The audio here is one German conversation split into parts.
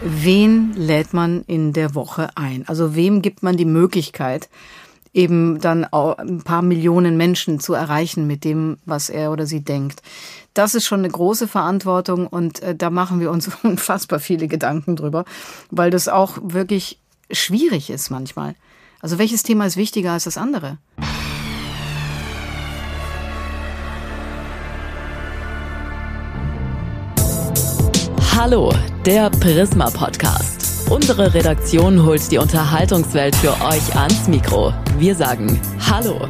Wen lädt man in der Woche ein? Also wem gibt man die Möglichkeit, eben dann auch ein paar Millionen Menschen zu erreichen mit dem, was er oder sie denkt? Das ist schon eine große Verantwortung und äh, da machen wir uns unfassbar viele Gedanken drüber, weil das auch wirklich schwierig ist manchmal. Also welches Thema ist wichtiger als das andere? Hallo, der Prisma Podcast. Unsere Redaktion holt die Unterhaltungswelt für euch ans Mikro. Wir sagen Hallo.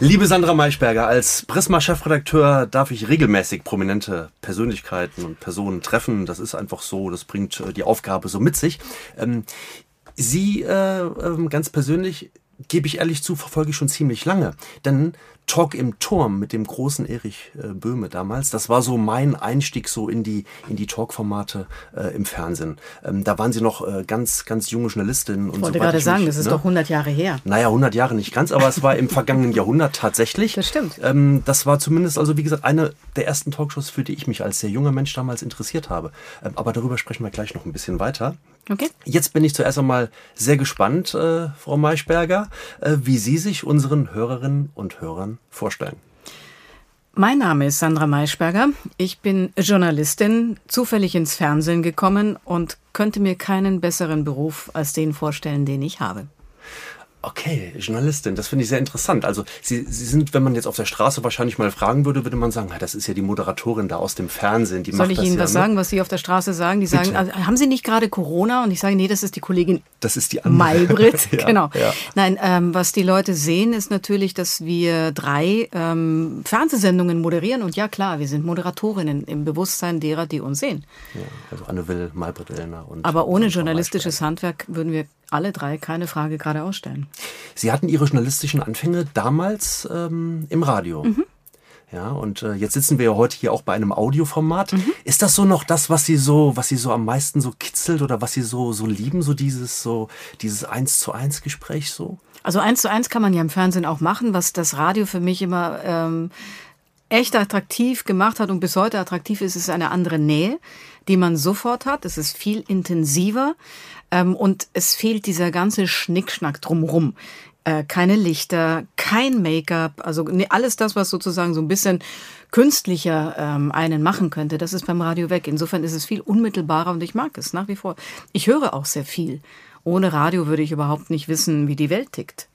Liebe Sandra Maischberger, als Prisma-Chefredakteur darf ich regelmäßig prominente Persönlichkeiten und Personen treffen. Das ist einfach so, das bringt äh, die Aufgabe so mit sich. Ähm, Sie äh, ähm, ganz persönlich gebe ich ehrlich zu, verfolge ich schon ziemlich lange. Denn Talk im Turm mit dem großen Erich äh, Böhme damals, das war so mein Einstieg so in die, in die Talk-Formate äh, im Fernsehen. Ähm, da waren sie noch äh, ganz, ganz junge Journalistinnen. Und Ich wollte so gerade sagen, das ist doch 100 Jahre her. Naja, 100 Jahre nicht ganz, aber es war im vergangenen Jahrhundert tatsächlich. Das stimmt. Ähm, das war zumindest, also wie gesagt, eine der ersten Talkshows, für die ich mich als sehr junger Mensch damals interessiert habe. Ähm, aber darüber sprechen wir gleich noch ein bisschen weiter. Okay. Jetzt bin ich zuerst einmal sehr gespannt, äh, Frau Maischberger, äh, wie Sie sich unseren Hörerinnen und Hörern vorstellen. Mein Name ist Sandra Maischberger. Ich bin Journalistin, zufällig ins Fernsehen gekommen und könnte mir keinen besseren Beruf als den vorstellen, den ich habe. Okay, Journalistin, das finde ich sehr interessant. Also Sie, Sie sind, wenn man jetzt auf der Straße wahrscheinlich mal fragen würde, würde man sagen, ja, das ist ja die Moderatorin da aus dem Fernsehen. Die Soll macht ich das Ihnen ja, was ne? sagen, was Sie auf der Straße sagen? Die sagen, Bitte. also, haben Sie nicht gerade Corona? Und ich sage, nee, das ist die Kollegin Das ist die andere. Maybrit, Ja, genau. ja. Nein, ähm, was die Leute sehen, ist natürlich, dass wir drei ähm, Fernsehsendungen moderieren. Und ja, klar, wir sind Moderatorinnen im Bewusstsein derer, die uns sehen. Also Anne Will, Maybrit Illner und. Aber ohne und journalistisches Handwerk würden wir alle drei keine Frage gerade ausstellen. Sie hatten Ihre journalistischen Anfänge damals ähm, im Radio. Mhm. Ja, und äh, jetzt sitzen wir ja heute hier auch bei einem Audioformat. Mhm. Ist das so noch das, was Sie so, was Sie so am meisten so kitzelt oder was Sie so so lieben, so dieses so dieses eins zu eins Gespräch so? Also eins zu eins kann man ja im Fernsehen auch machen, was das Radio für mich immer ähm, echt attraktiv gemacht hat und bis heute attraktiv ist, ist eine andere Nähe, die man sofort hat. Es ist viel intensiver ähm, und es fehlt dieser ganze Schnickschnack drumrum. Äh, keine Lichter, kein Make-up, also nee, alles das, was sozusagen so ein bisschen künstlicher ähm, einen machen könnte, das ist beim Radio weg. Insofern ist es viel unmittelbarer und ich mag es nach wie vor. Ich höre auch sehr viel. Ohne Radio würde ich überhaupt nicht wissen, wie die Welt tickt.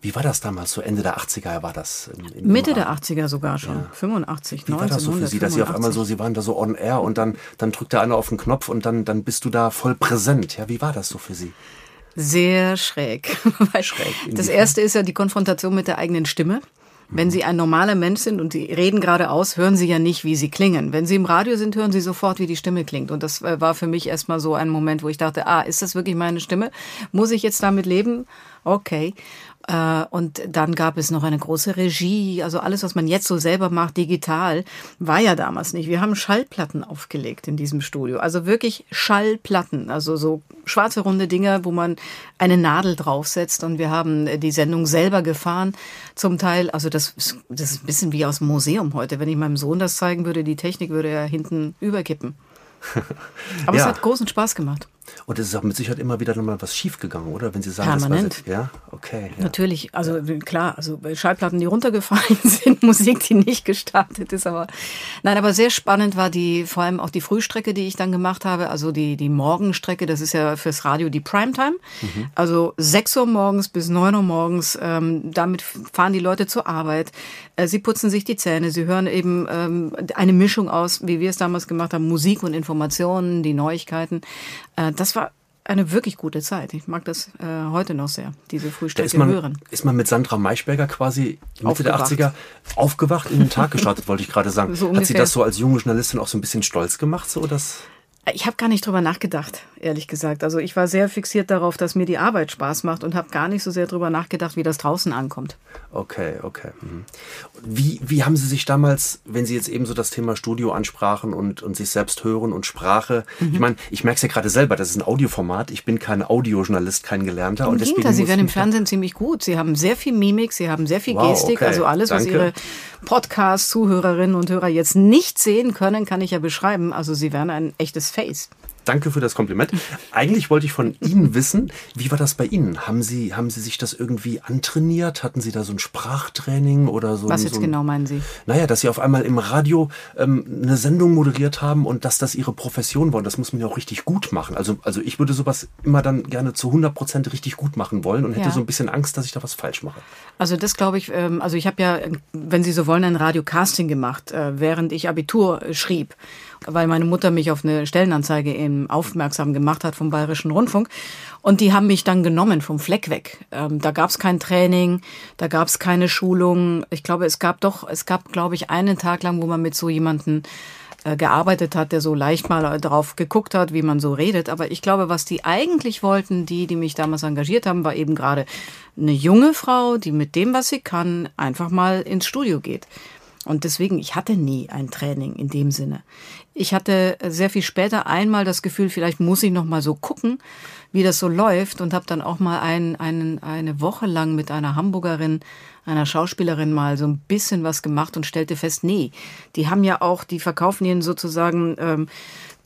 Wie war das damals? So Ende der 80er war das? Im, im Mitte der Radio? 80er sogar schon. 85, Wie war das so für Sie, dass Sie auf einmal so, 1985. Sie waren da so on air und dann, dann drückt der einer auf den Knopf und dann, dann bist du da voll präsent. Ja, wie war das so für Sie? Sehr schräg. Weil Schräg, Das erste ist ja die Konfrontation mit der eigenen Stimme. Wenn Sie ein normaler Mensch sind und Sie reden geradeaus, hören Sie ja nicht, wie Sie klingen. Wenn Sie im Radio sind, hören Sie sofort, wie die Stimme klingt. Und das äh, war für mich erstmal so ein Moment, wo ich dachte, ah, ist das wirklich meine Stimme? Muss ich jetzt damit leben? Okay. Äh, Und dann gab es noch eine große Regie. Also alles, was man jetzt so selber macht, digital, war ja damals nicht. Wir haben Schallplatten aufgelegt in diesem Studio. Also wirklich Schallplatten. Also so schwarze runde Dinger, wo man eine Nadel draufsetzt. Und wir haben äh, die Sendung selber gefahren. Zum Teil, also das, ist- das ist ein bisschen wie aus dem Museum heute. Wenn ich meinem Sohn das zeigen würde, die Technik würde ja hinten überkippen. Aber es Ja. hat großen Spaß gemacht. Und es ist auch mit Sicherheit immer wieder nochmal was schiefgegangen, oder? Wenn Sie sagen, Permanent. das war ja, okay. Ja. Natürlich, also klar, also Schallplatten, die runtergefallen sind, Musik, die nicht gestartet ist, aber nein, aber sehr spannend war die, vor allem auch die Frühstrecke, die ich dann gemacht habe, also die, die Morgenstrecke, das ist ja fürs Radio die Primetime, also 6 Uhr morgens bis 9 Uhr morgens, ähm, damit fahren die Leute zur Arbeit, äh, sie putzen sich die Zähne, sie hören eben ähm, eine Mischung aus, wie wir es damals gemacht haben, Musik und Informationen, die Neuigkeiten, äh, das war eine wirklich gute Zeit. Ich mag das äh, heute noch sehr, diese Da Frühstücke ist man, hören. ist man mit Sandra Maischberger quasi Mitte der Aufgewacht. 80er aufgewacht in den Tag gestartet, wollte ich gerade sagen. So Hat sie das so als junge Journalistin auch so ein bisschen stolz gemacht, so dass Ich habe gar nicht drüber nachgedacht, ehrlich gesagt. Also ich war sehr fixiert darauf, dass mir die Arbeit Spaß macht und habe gar nicht so sehr drüber nachgedacht, wie das draußen ankommt. Okay, okay. mhm. Wie, wie haben Sie sich damals, wenn Sie jetzt eben so das Thema Studio ansprachen und, und sich selbst hören und Sprache, Mhm. ich meine, ich merke es ja gerade selber, das ist ein Audioformat, ich bin kein Audiojournalist, kein Gelernter. Im und deswegen Sie werden im Fernsehen ziemlich gut. Sie haben sehr viel Mimik, Sie haben sehr viel Wow, Gestik. okay. Also alles, was Danke. Ihre Podcast-Zuhörerinnen und Hörer jetzt nicht sehen können, kann ich ja beschreiben. Also Sie werden ein echtes Face. Danke für das Kompliment. Eigentlich wollte ich von Ihnen wissen, wie war das bei Ihnen? Haben Sie, haben Sie sich das irgendwie antrainiert? Hatten Sie da so ein Sprachtraining oder so? Was ein, jetzt so ein, genau meinen Sie? Naja, dass Sie auf einmal im Radio ähm, eine Sendung moderiert haben und dass das Ihre Profession war. Und das muss man ja auch richtig gut machen. Also, also ich würde sowas immer dann gerne zu 100 Prozent richtig gut machen wollen und hätte Ja. so ein bisschen Angst, dass ich da was falsch mache. Also das glaube ich, ähm, also ich habe ja, wenn Sie so wollen, ein Radiocasting gemacht, äh, während ich Abitur äh, schrieb, weil meine Mutter mich auf eine Stellenanzeige eben aufmerksam gemacht hat vom Bayerischen Rundfunk. Und die haben mich dann genommen vom Fleck weg. Ähm, da gab es kein Training, da gab es keine Schulung. Ich glaube, es gab doch, es gab, glaube ich, einen Tag lang, wo man mit so jemanden äh, gearbeitet hat, der so leicht mal drauf geguckt hat, wie man so redet. Aber ich glaube, was die eigentlich wollten, die, die mich damals engagiert haben, war eben gerade eine junge Frau, die mit dem, was sie kann, einfach mal ins Studio geht. Und deswegen, ich hatte nie ein Training in dem Sinne. Ich hatte sehr viel später einmal das Gefühl, vielleicht muss ich noch mal so gucken, wie das so läuft und habe dann auch mal ein, einen, eine Woche lang mit einer Hamburgerin, einer Schauspielerin mal so ein bisschen was gemacht und stellte fest, nee, die haben ja auch, die verkaufen ihnen sozusagen ähm,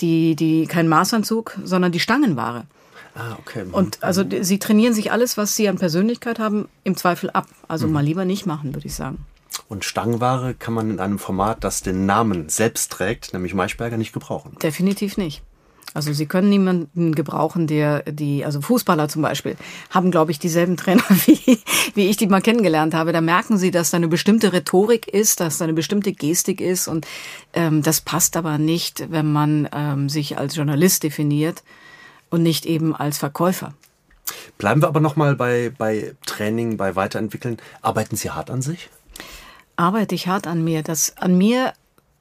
die, die, kein Maßanzug, sondern die Stangenware. Ah, okay. Und also die- sie trainieren sich alles, was sie an Persönlichkeit haben, im Zweifel ab. Also mal lieber nicht machen, würde ich sagen. Und Stangenware kann man in einem Format, das den Namen selbst trägt, nämlich Maischberger, nicht gebrauchen. Definitiv nicht. Also sie können niemanden gebrauchen, der die, also Fußballer zum Beispiel, haben, glaube ich, dieselben Trainer, wie, wie ich die mal kennengelernt habe. Da merken sie, dass da eine bestimmte Rhetorik ist, dass da eine bestimmte Gestik ist. Und ähm, das passt aber nicht, wenn man ähm, sich als Journalist definiert und nicht eben als Verkäufer. Bleiben wir aber nochmal bei, bei Training, bei Weiterentwickeln. Arbeiten Sie hart an sich? Arbeite ich hart an mir. Das an mir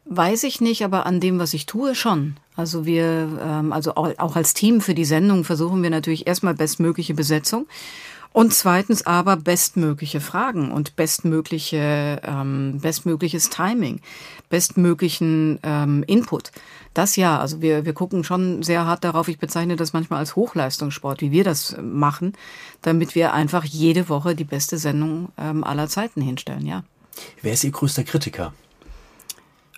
weiß ich nicht, aber an dem, was ich tue, schon. Also wir, ähm, also auch, als Team für die Sendung versuchen wir natürlich erstmal bestmögliche Besetzung und zweitens aber bestmögliche Fragen und bestmögliche, ähm, bestmögliches Timing, bestmöglichen ähm, Input. Das ja, also wir, wir gucken schon sehr hart darauf. Ich bezeichne das manchmal als Hochleistungssport, wie wir das äh, machen, damit wir einfach jede Woche die beste Sendung ähm, aller Zeiten hinstellen, ja. Wer ist Ihr größter Kritiker?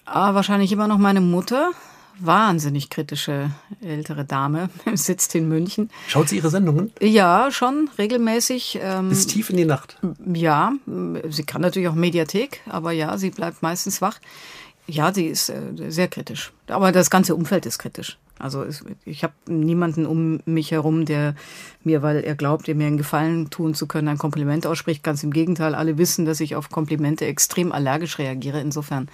Ah, wahrscheinlich immer noch meine Mutter. Wahnsinnig kritische ältere Dame, sitzt in München. Schaut sie Ihre Sendungen? Ja, schon regelmäßig. Ähm, Bis tief in die Nacht. ja, sie kann natürlich auch Mediathek, aber ja, sie bleibt meistens wach. Ja, sie ist äh, sehr kritisch. Aber das ganze Umfeld ist kritisch. Also es, ich habe niemanden um mich herum, der mir, weil er glaubt, mir einen Gefallen tun zu können, ein Kompliment ausspricht. Ganz im Gegenteil, alle wissen, dass ich auf Komplimente extrem allergisch reagiere. Insofern,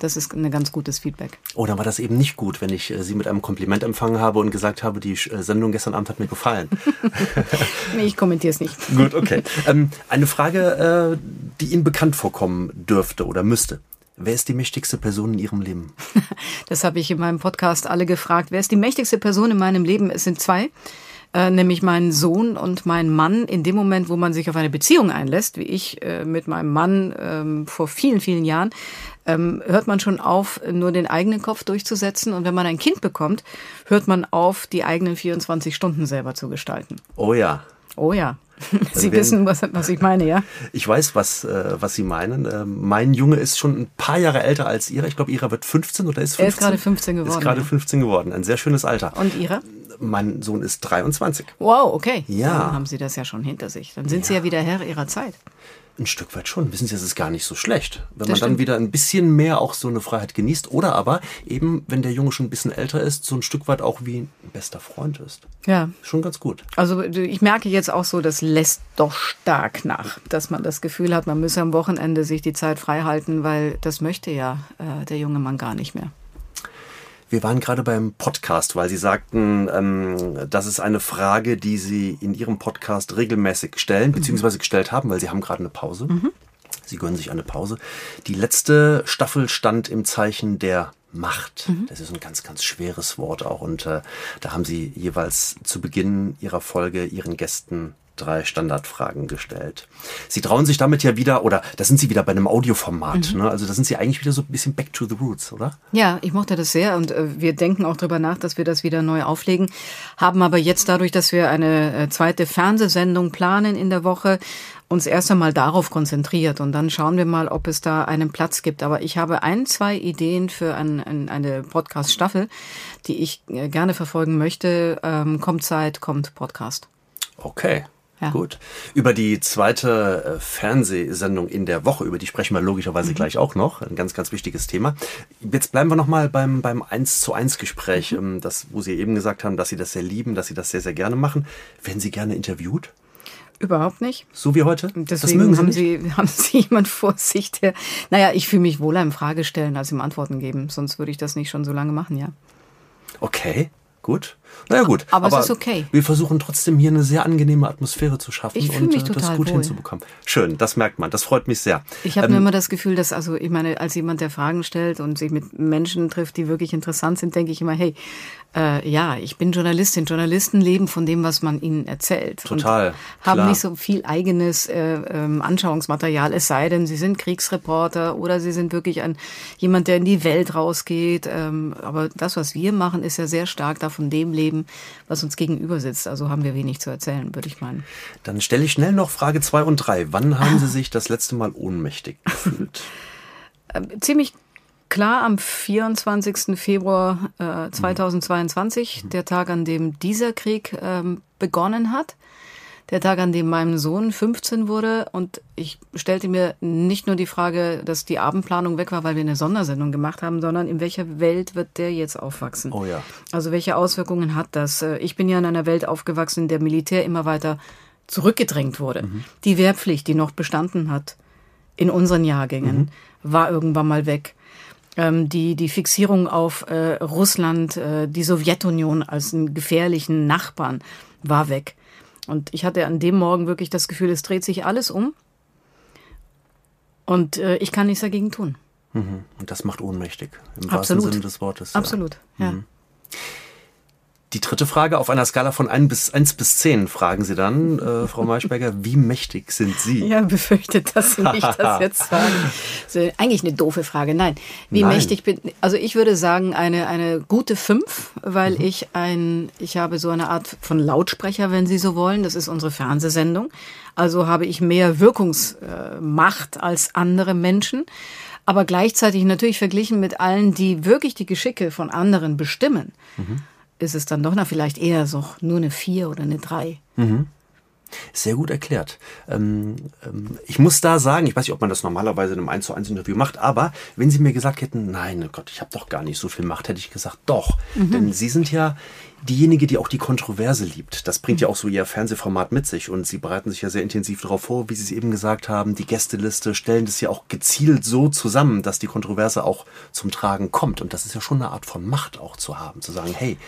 das ist ein ganz gutes Feedback. Oh, dann war das eben nicht gut, wenn ich äh, Sie mit einem Kompliment empfangen habe und gesagt habe, die äh, Sendung gestern Abend hat mir gefallen. Nee, ich kommentiere es nicht. gut, okay. Ähm, eine Frage, äh, die Ihnen bekannt vorkommen dürfte oder müsste. Wer ist die mächtigste Person in Ihrem Leben? Das habe ich in meinem Podcast alle gefragt. Wer ist die mächtigste Person in meinem Leben? Es sind zwei. Äh, nämlich mein Sohn und mein Mann. In dem Moment, wo man sich auf eine Beziehung einlässt, wie ich äh, mit meinem Mann ähm, vor vielen, vielen Jahren, ähm, hört man schon auf, nur den eigenen Kopf durchzusetzen. Und wenn man ein Kind bekommt, hört man auf, die eigenen 24 Stunden selber zu gestalten. Oh ja. Oh ja. Sie wenn- wissen, was, was ich meine, ja? Ich weiß, was, äh, was Sie meinen. Ähm, mein Junge ist schon ein paar Jahre älter als Ihrer. Ich glaube, Ihrer wird 15 oder ist 15? Er ist gerade 15 geworden, Ist gerade ja. 15 geworden. Ein sehr schönes Alter. Und Ihre? Mein Sohn ist 23. Wow, okay. Ja. Dann haben Sie das ja schon hinter sich. Dann sind Sie ja wieder Herr Ihrer Zeit. Ein Stück weit schon. Wissen Sie, das ist gar nicht so schlecht. Wenn Das man dann stimmt. wieder ein bisschen mehr auch so eine Freiheit genießt. Oder aber eben, wenn der Junge schon ein bisschen älter ist, so ein Stück weit auch wie ein bester Freund ist. Ja. Schon ganz gut. Also ich merke jetzt auch so, das lässt doch stark nach, dass man das Gefühl hat, man müsse am Wochenende sich die Zeit frei halten, weil das möchte ja äh, der junge Mann gar nicht mehr. Wir waren gerade beim Podcast, weil Sie sagten, ähm, das ist eine Frage, die Sie in Ihrem Podcast regelmäßig stellen, mhm. beziehungsweise gestellt haben, weil Sie haben gerade eine Pause. Mhm. Sie gönnen sich eine Pause. Die letzte Staffel stand im Zeichen der Macht. Mhm. Das ist ein ganz, ganz schweres Wort auch. Und äh, da haben Sie jeweils zu Beginn Ihrer Folge Ihren Gästen drei Standardfragen gestellt. Sie trauen sich damit ja wieder, oder da sind Sie wieder bei einem Audioformat. Mhm. Ne? Also da sind Sie eigentlich wieder so ein bisschen back to the roots, oder? Ja, ich mochte das sehr und äh, wir denken auch darüber nach, dass wir das wieder neu auflegen. Haben aber jetzt dadurch, dass wir eine äh, zweite Fernsehsendung planen in der Woche, uns erst einmal darauf konzentriert und dann schauen wir mal, ob es da einen Platz gibt. Aber ich habe ein, zwei Ideen für ein, ein, eine Podcast-Staffel, die ich äh, gerne verfolgen möchte. Ähm, kommt Zeit, kommt Podcast. Okay. Ja. Gut. Über die zweite äh, Fernsehsendung in der Woche, über die sprechen wir logischerweise mhm. gleich auch noch. Ein ganz, ganz wichtiges Thema. Jetzt bleiben wir nochmal beim, beim 1 zu 1 Gespräch, mhm. Ähm, das, wo Sie eben gesagt haben, dass Sie das sehr lieben, dass Sie das sehr, sehr gerne machen. Werden Sie gerne interviewt? Überhaupt nicht. So wie heute? Deswegen Sie haben, Sie, haben Sie jemand vor sich, der. Naja, ich fühle mich wohler im Fragestellen als im Antworten geben. Sonst würde ich das nicht schon so lange machen, ja. Okay. Gut. Naja gut. Aber, aber, es ist okay. Wir versuchen trotzdem hier eine sehr angenehme Atmosphäre zu schaffen ich und mich äh, das gut wohl. hinzubekommen. Schön, das merkt man. Das freut mich sehr. Ich habe ähm, nur immer das Gefühl, dass, also ich meine, als jemand, der Fragen stellt und sich mit Menschen trifft, die wirklich interessant sind, denke ich immer, hey, äh, ja, ich bin Journalistin. Journalisten leben von dem, was man ihnen erzählt. Total. Und haben nicht so viel eigenes äh, ähm, Anschauungsmaterial, es sei denn, sie sind Kriegsreporter oder sie sind wirklich ein jemand, der in die Welt rausgeht. Ähm, aber das, was wir machen, ist ja sehr stark davon dem leben, was uns gegenüber sitzt. Also haben wir wenig zu erzählen, würde ich meinen. Dann stelle ich schnell noch Frage zwei und drei. Wann haben Sie sich das letzte Mal ohnmächtig gefühlt? Ähm, ziemlich klar am 24. Februar äh, 2022, mhm. der Tag, an dem dieser Krieg ähm, begonnen hat. Der Tag, an dem mein Sohn 15 wurde und ich stellte mir nicht nur die Frage, dass die Abendplanung weg war, weil wir eine Sondersendung gemacht haben, sondern in welcher Welt wird der jetzt aufwachsen? Oh ja. Also welche Auswirkungen hat das? Äh, ich bin ja in einer Welt aufgewachsen, in der Militär immer weiter zurückgedrängt wurde. Mhm. Die Wehrpflicht, die noch bestanden hat in unseren Jahrgängen, mhm. war irgendwann mal weg die, die Fixierung auf äh, Russland, äh, die Sowjetunion als einen gefährlichen Nachbarn war weg. Und ich hatte an dem Morgen wirklich das Gefühl, es dreht sich alles um. Und äh, ich kann nichts dagegen tun. Mhm. Und das macht ohnmächtig, im Absolut. wahrsten Sinne des Wortes. Absolut, ja. ja. Mhm. Die dritte Frage, auf einer Skala von 1 bis, 1 bis 10 fragen Sie dann, äh, Frau Maischberger, wie mächtig sind Sie? Ja, befürchtet, dass Sie mich das jetzt sagen. Also eigentlich eine doofe Frage. Nein, wie Nein. mächtig bin Also ich würde sagen, eine, eine gute 5, weil mhm. ich ein, ich habe so eine Art von Lautsprecher, wenn Sie so wollen. Das ist unsere Fernsehsendung. Also habe ich mehr Wirkungsmacht als andere Menschen aber gleichzeitig natürlich verglichen mit allen, die wirklich die Geschicke von anderen bestimmen, mhm ist es dann doch noch vielleicht eher so nur eine vier oder eine drei. Mhm. Sehr gut erklärt. Ähm, ähm, ich muss da sagen, ich weiß nicht, ob man das normalerweise in einem 1 zu 1 Interview macht, aber wenn Sie mir gesagt hätten, nein, oh Gott, ich habe doch gar nicht so viel Macht, hätte ich gesagt, doch. Mhm. Denn Sie sind ja diejenige, die auch die Kontroverse liebt. Das bringt ja auch so ihr Fernsehformat mit sich und sie bereiten sich ja sehr intensiv darauf vor, wie Sie es eben gesagt haben. Die Gästeliste stellen das ja auch gezielt so zusammen, dass die Kontroverse auch zum Tragen kommt. Und das ist ja schon eine Art von Macht auch zu haben, zu sagen, hey,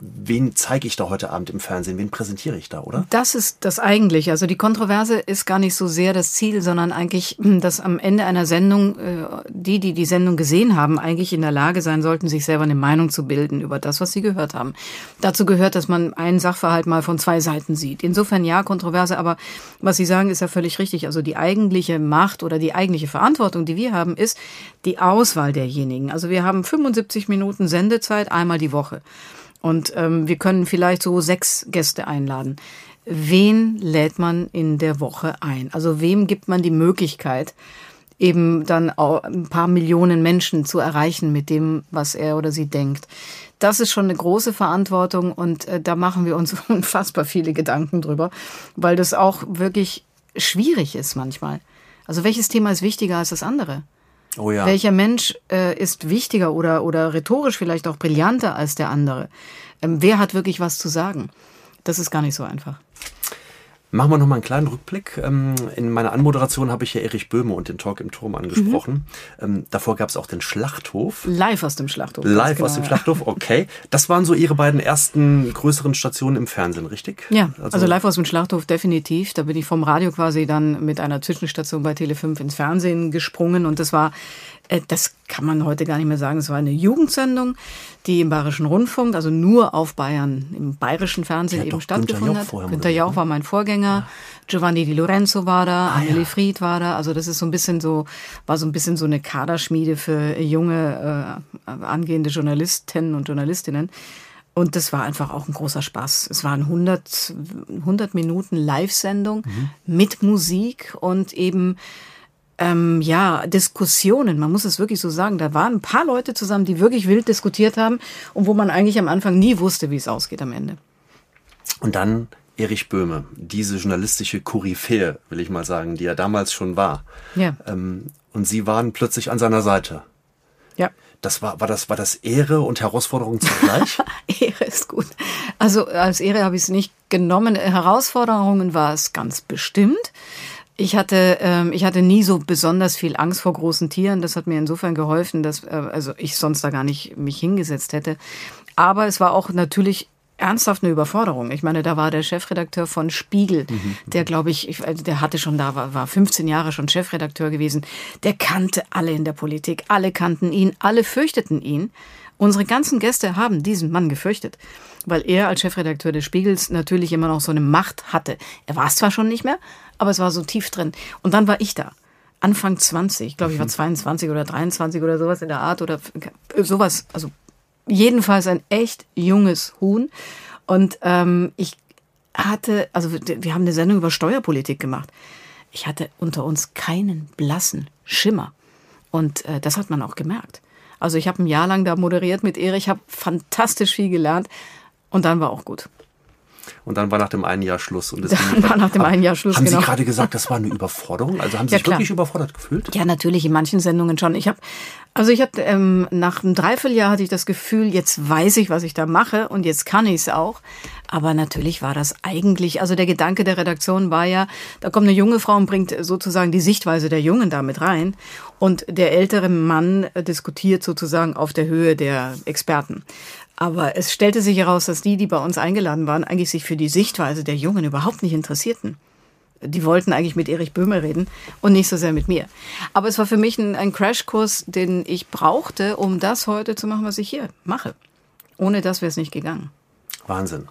wen zeige ich da heute Abend im Fernsehen, wen präsentiere ich da, oder? Das ist das eigentlich. Also die Kontroverse ist gar nicht so sehr das Ziel, sondern eigentlich, dass am Ende einer Sendung äh, die, die die Sendung gesehen haben, eigentlich in der Lage sein sollten, sich selber eine Meinung zu bilden über das, was sie gehört haben dazu gehört, dass man einen Sachverhalt mal von zwei Seiten sieht. Insofern ja, kontroverse, aber was Sie sagen, ist ja völlig richtig. Also die eigentliche Macht oder die eigentliche Verantwortung, die wir haben, ist die Auswahl derjenigen. Also wir haben 75 Minuten Sendezeit einmal die Woche. Und ähm, wir können vielleicht so sechs Gäste einladen. Wen lädt man in der Woche ein? Also wem gibt man die Möglichkeit, eben dann auch ein paar Millionen Menschen zu erreichen mit dem, was er oder sie denkt das ist schon eine große Verantwortung und äh, da machen wir uns unfassbar viele Gedanken drüber, weil das auch wirklich schwierig ist manchmal. Also welches Thema ist wichtiger als das andere? Oh ja. Welcher Mensch äh, ist wichtiger oder, oder rhetorisch vielleicht auch brillanter als der andere? Ähm, wer hat wirklich was zu sagen? Das ist gar nicht so einfach. Machen wir noch mal einen kleinen Rückblick. Ähm, in meiner Anmoderation habe ich ja Erich Böhme und den Talk im Turm angesprochen. Mhm. Davor gab es auch den Schlachthof. Live aus dem Schlachthof. Live genau, aus dem ja. Schlachthof, okay. Das waren so Ihre beiden ersten größeren Stationen im Fernsehen, richtig? Ja, also, also live aus dem Schlachthof definitiv. Da bin ich vom Radio quasi dann mit einer Zwischenstation bei Tele5 ins Fernsehen gesprungen und das war das kann man heute gar nicht mehr sagen. Es war eine Jugendsendung, die im Bayerischen Rundfunk, also nur auf Bayern, im bayerischen Fernsehen ja, eben stattgefunden hat. Günter Jauch war mein Vorgänger. Ja. Giovanni Di Lorenzo war da, ah, Amelie ja. Fried war da. Also das ist so ein bisschen so, war so ein bisschen so eine Kaderschmiede für junge, äh, angehende Journalistinnen und Journalistinnen. Und das war einfach auch ein großer Spaß. Es waren 100, 100 Minuten Live-Sendung mhm. mit Musik und eben ähm, ja, Diskussionen, man muss es wirklich so sagen, da waren ein paar Leute zusammen, die wirklich wild diskutiert haben und wo man eigentlich am Anfang nie wusste, wie es ausgeht am Ende. Und dann Erich Böhme, diese journalistische Koryphäe, will ich mal sagen, die er damals schon war. Ja. Ähm, und Sie waren plötzlich an seiner Seite. Ja. Das war, war das, war das Ehre und Herausforderung zugleich? Ehre ist gut. Also als Ehre habe ich es nicht genommen. Herausforderungen war es ganz bestimmt. Ich hatte, ähm, ich hatte nie so besonders viel Angst vor großen Tieren. Das hat mir insofern geholfen, dass äh, also ich sonst da gar nicht mich hingesetzt hätte. Aber es war auch natürlich ernsthaft eine Überforderung. Ich meine, da war der Chefredakteur von Spiegel, mhm. der glaube ich, ich, also der hatte schon da, war, war 15 Jahre schon Chefredakteur gewesen. Der kannte alle in der Politik, alle kannten ihn, alle fürchteten ihn. Unsere ganzen Gäste haben diesen Mann gefürchtet, weil er als Chefredakteur des Spiegels natürlich immer noch so eine Macht hatte. Er war es zwar schon nicht mehr, aber es war so tief drin. Und dann war ich da. Anfang 20, ich glaube, ich war 22 mhm. oder 23 oder sowas in der Art oder sowas. Also jedenfalls ein echt junges Huhn. Und ähm, ich hatte, also wir haben eine Sendung über Steuerpolitik gemacht. Ich hatte unter uns keinen blassen Schimmer. Und äh, das hat man auch gemerkt. Also ich habe ein Jahr lang da moderiert mit Erich, habe fantastisch viel gelernt und dann war auch gut. Und dann war nach dem einen Jahr Schluss. Und dann war nach dem einen Jahr Schluss. Haben genau. Sie gerade gesagt, das war eine Überforderung? Also haben Sie ja, sich klar. wirklich überfordert gefühlt? Ja, natürlich, in manchen Sendungen schon. Ich habe, also ich hatte, ähm, nach einem Dreivierteljahr hatte ich das Gefühl, jetzt weiß ich, was ich da mache und jetzt kann ich es auch. Aber natürlich war das eigentlich, also der Gedanke der Redaktion war ja, da kommt eine junge Frau und bringt sozusagen die Sichtweise der Jungen damit rein. Und der ältere Mann diskutiert sozusagen auf der Höhe der Experten. Aber es stellte sich heraus, dass die, die bei uns eingeladen waren, eigentlich sich für die Sichtweise der Jungen überhaupt nicht interessierten. Die wollten eigentlich mit Erich Böhme reden und nicht so sehr mit mir. Aber es war für mich ein, ein Crashkurs, den ich brauchte, um das heute zu machen, was ich hier mache. Ohne das wäre es nicht gegangen. Wahnsinn.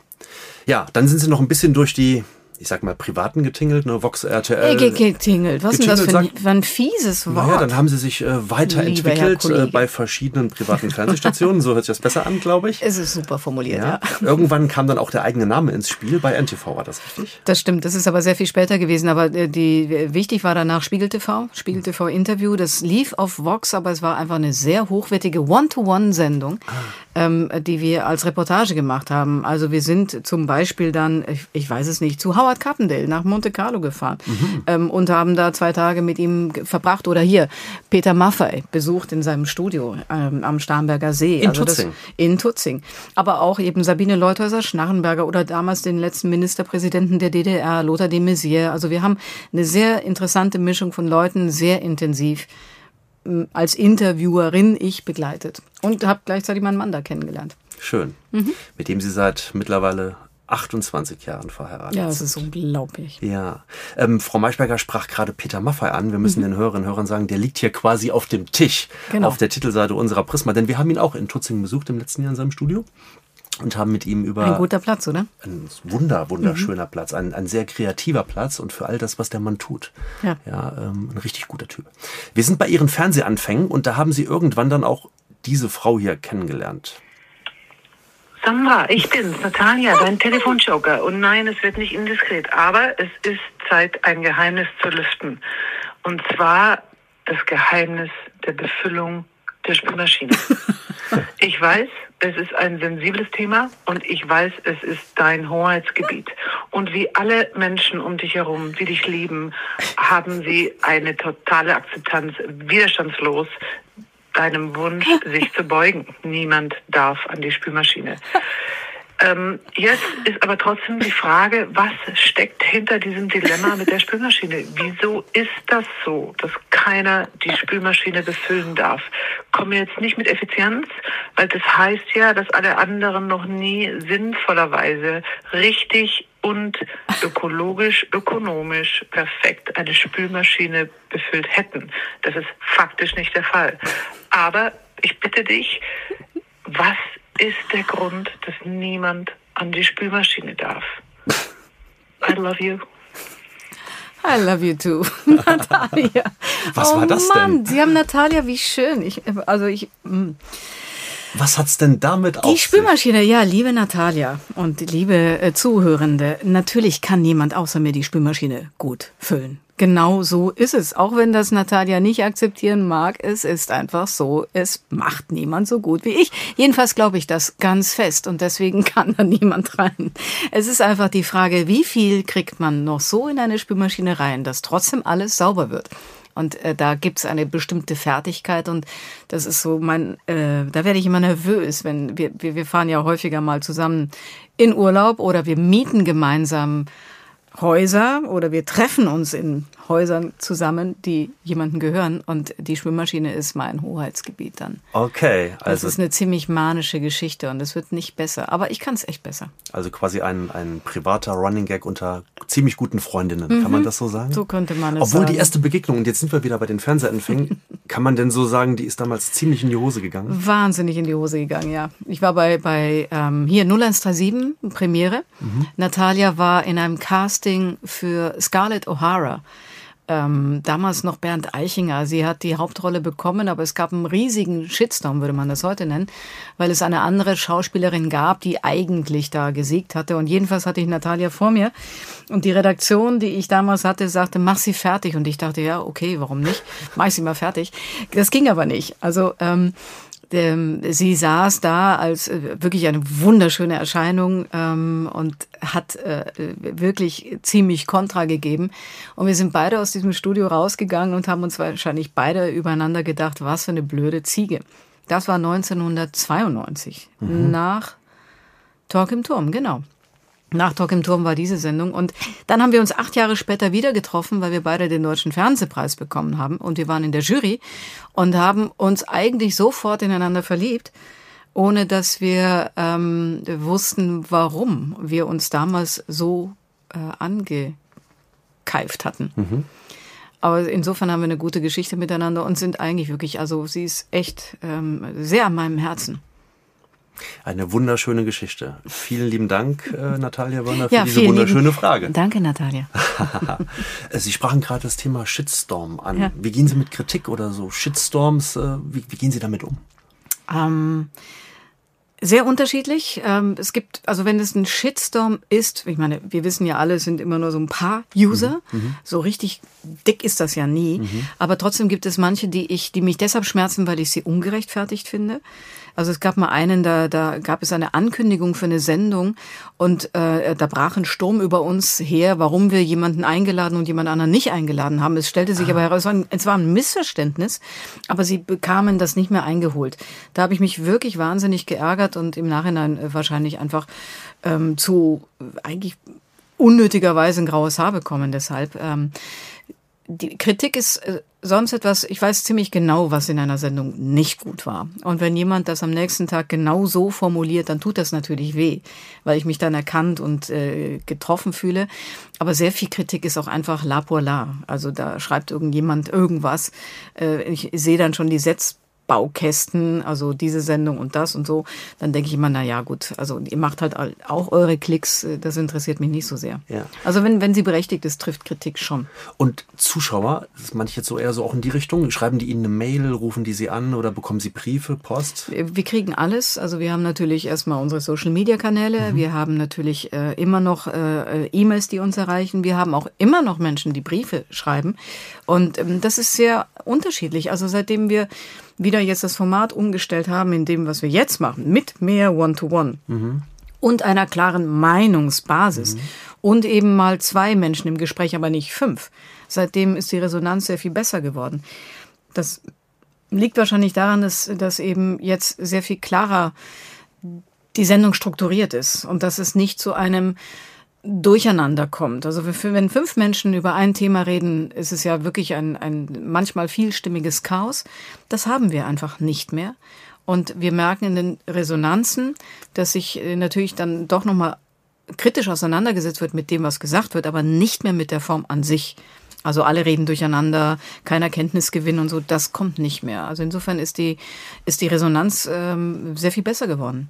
Ja, dann sind Sie noch ein bisschen durch die ich sag mal, privaten getingelt, ne? Vox RTL. Hey, getingelt. Was ist denn das für ein, für ein fieses Wort? Naja, dann haben sie sich äh, weiterentwickelt äh, bei verschiedenen privaten Fernsehstationen. so hört sich das besser an, glaube ich. Es ist super formuliert, ja. ja. Irgendwann kam dann auch der eigene Name ins Spiel. Bei NTV war das richtig? Das stimmt. Das ist aber sehr viel später gewesen. Aber äh, die, wichtig war danach Spiegel TV, Spiegel TV Interview. Das lief auf Vox, aber es war einfach eine sehr hochwertige One-to-One-Sendung, ah. ähm, die wir als Reportage gemacht haben. Also wir sind zum Beispiel dann, ich, ich weiß es nicht, zu Howard Howard Carpendale nach Monte Carlo gefahren mhm. ähm, und haben da zwei Tage mit ihm verbracht. Oder hier, Peter Maffei besucht in seinem Studio ähm, am Starnberger See. In also Tutzing. Das, in Tutzing. Aber auch eben Sabine Leuthäuser-Schnarrenberger oder damals den letzten Ministerpräsidenten der DDR, Lothar de Maizière. Also wir haben eine sehr interessante Mischung von Leuten, sehr intensiv als Interviewerin ich begleitet und habe gleichzeitig meinen Mann da kennengelernt. Schön. Mhm. Mit dem Sie seit mittlerweile 28 Jahren verheiratet. Ja, das ist unglaublich. Ja. Ähm, Frau Maischberger sprach gerade Peter Maffay an. Wir müssen mhm. den Hörerinnen und Hörern sagen, der liegt hier quasi auf dem Tisch, genau. auf der Titelseite unserer Prisma. Denn wir haben ihn auch in Tutzingen besucht im letzten Jahr in seinem Studio und haben mit ihm über ein guter Platz, oder? Ein wunder wunderschöner mhm. Platz, ein, ein sehr kreativer Platz und für all das, was der Mann tut. Ja, ja ähm, ein richtig guter Typ. Wir sind bei Ihren Fernsehanfängen und da haben Sie irgendwann dann auch diese Frau hier kennengelernt. Sandra, ich bin's, Natalia, dein Telefonjoker. Und nein, es wird nicht indiskret, aber es ist Zeit, ein Geheimnis zu lüften. Und zwar das Geheimnis der Befüllung der Spülmaschine. Ich weiß, es ist ein sensibles Thema und ich weiß, es ist dein Hoheitsgebiet. Und wie alle Menschen um dich herum, die dich lieben, haben sie eine totale Akzeptanz, widerstandslos, deinem Wunsch, sich zu beugen. Niemand darf an die Spülmaschine. Ähm, jetzt ist aber trotzdem die Frage, was steckt hinter diesem Dilemma mit der Spülmaschine? Wieso ist das so, dass keiner die Spülmaschine befüllen darf? Kommen wir jetzt nicht mit Effizienz, weil das heißt ja, dass alle anderen noch nie sinnvollerweise richtig und ökologisch, ökonomisch perfekt eine Spülmaschine befüllt hätten. Das ist faktisch nicht der Fall. Aber ich bitte dich, was ist der Grund, dass niemand an die Spülmaschine darf? I love you. I love you too, Natalia. Was oh war das Mann, denn? Sie haben Natalia, wie schön. Ich, also ich, mm. Was hat's denn damit auf Die sich? Spülmaschine, ja, liebe Natalia und liebe äh, Zuhörende, natürlich kann niemand außer mir die Spülmaschine gut füllen. Genau so ist es. Auch wenn das Natalia nicht akzeptieren mag, es ist einfach so. Es macht niemand so gut wie ich. Jedenfalls glaube ich das ganz fest und deswegen kann da niemand rein. Es ist einfach die Frage, wie viel kriegt man noch so in eine Spülmaschine rein, dass trotzdem alles sauber wird. Und äh, da gibt's eine bestimmte Fertigkeit und das ist so mein, äh, da werde ich immer nervös, wenn wir, wir, wir fahren ja häufiger mal zusammen in Urlaub oder wir mieten gemeinsam Häuser oder wir treffen uns in Häusern zusammen, die jemandem gehören und die Schwimmmaschine ist mein Hoheitsgebiet dann. Okay, Das also, ist eine ziemlich manische Geschichte und es wird nicht besser, aber ich kann es echt besser. also quasi ein, ein privater Running Gag unter ziemlich guten Freundinnen. Kann man das so sagen? Mhm. So könnte man es Obwohl sagen. die erste Begegnung, und jetzt sind wir wieder bei den Fernsehanfängen, kann man denn so sagen, die ist damals ziemlich in die Hose gegangen? Wahnsinnig in die Hose gegangen, ja. Ich war bei, bei ähm, hier 0137, Premiere. Natalia war in einem Casting für Scarlett O'Hara. Ähm, damals noch Bernd Eichinger. Sie hat die Hauptrolle bekommen, aber es gab einen riesigen Shitstorm, würde man das heute nennen, weil es eine andere Schauspielerin gab, die eigentlich da gesiegt hatte. Und jedenfalls hatte ich Natalia vor mir. Und die Redaktion, die ich damals hatte, sagte, mach sie fertig. Und ich dachte, ja, okay, warum nicht? Mach ich sie mal fertig. Das ging aber nicht. Also ähm, sie saß da als äh, wirklich eine wunderschöne Erscheinung ähm, und hat äh, wirklich ziemlich Kontra gegeben. Und wir sind beide aus diesem Studio rausgegangen und haben uns wahrscheinlich beide übereinander gedacht, was für eine blöde Ziege. Das war 1992 nach Talk im Turm, genau. Nach Talk im Turm war diese Sendung. Und dann haben wir uns acht Jahre später wieder getroffen, weil wir beide den Deutschen Fernsehpreis bekommen haben. Und wir waren in der Jury und haben uns eigentlich sofort ineinander verliebt, ohne dass wir ähm, wussten, warum wir uns damals so äh, angekeift hatten. Aber insofern haben wir eine gute Geschichte miteinander und sind eigentlich wirklich, also sie ist echt ähm, sehr an meinem Herzen. Eine wunderschöne Geschichte. Vielen lieben Dank, äh, Natalia Wörner, für Ja, diese wunderschöne lieben- Frage. Danke, Natalia. Äh, Sie sprachen gerade das Thema Shitstorm an. Ja. Wie gehen Sie mit Kritik oder so Shitstorms, äh, wie, wie gehen Sie damit um? Ähm, sehr unterschiedlich. Ähm, es gibt, also wenn es ein Shitstorm ist, ich meine, wir wissen ja alle, es sind immer nur so ein paar User. So richtig dick ist das ja nie. Aber trotzdem gibt es manche, die ich, die mich deshalb schmerzen, weil ich sie ungerechtfertigt finde. Also es gab mal einen, da, da gab es eine Ankündigung für eine Sendung und äh, da brach ein Sturm über uns her, warum wir jemanden eingeladen und jemand anderen nicht eingeladen haben. Es stellte sich aber heraus, es war ein- es war ein Missverständnis, aber sie bekamen das nicht mehr eingeholt. Da habe ich mich wirklich wahnsinnig geärgert und im Nachhinein äh, wahrscheinlich einfach ähm, zu eigentlich unnötigerweise ein graues Haar bekommen. Deshalb ähm, die Kritik ist äh, sonst etwas, ich weiß ziemlich genau, was in einer Sendung nicht gut war. Und wenn jemand das am nächsten Tag genau so formuliert, dann tut das natürlich weh, weil ich mich dann erkannt und äh, getroffen fühle. Aber sehr viel Kritik ist auch einfach la pour la. Also da schreibt irgendjemand irgendwas. Äh, ich sehe dann schon die Setzbaukästen, also diese Sendung und das und so. Dann denke ich immer, na ja, gut, also ihr macht halt auch eure Klicks, äh, das interessiert mich nicht so sehr. Ja. Also wenn, wenn sie berechtigt ist, trifft Kritik schon. Und Zuschauer, das meine ich jetzt so eher so auch in die Richtung, schreiben die Ihnen eine Mail, rufen die Sie an oder bekommen Sie Briefe, Post? Wir kriegen alles. Also wir haben natürlich erstmal unsere Social-Media-Kanäle. Wir haben natürlich äh, immer noch äh, E-Mails, die uns erreichen. Wir haben auch immer noch Menschen, die Briefe schreiben. Und ähm, das ist sehr unterschiedlich. Also seitdem wir wieder jetzt das Format umgestellt haben, in dem, was wir jetzt machen, mit mehr One-to-One und einer klaren Meinungsbasis und eben mal zwei Menschen im Gespräch, aber nicht fünf. Seitdem ist die Resonanz sehr viel besser geworden. Das liegt wahrscheinlich daran, dass, dass eben jetzt sehr viel klarer die Sendung strukturiert ist und dass es nicht zu einem Durcheinander kommt. Also wenn fünf Menschen über ein Thema reden, ist es ja wirklich ein, ein manchmal vielstimmiges Chaos. Das haben wir einfach nicht mehr. Und wir merken in den Resonanzen, dass sich äh, natürlich dann doch nochmal kritisch auseinandergesetzt wird mit dem, was gesagt wird, aber nicht mehr mit der Form an sich. Also alle reden durcheinander, kein Erkenntnisgewinn und so, das kommt nicht mehr. Also insofern ist die, ist die Resonanz ähm, sehr viel besser geworden.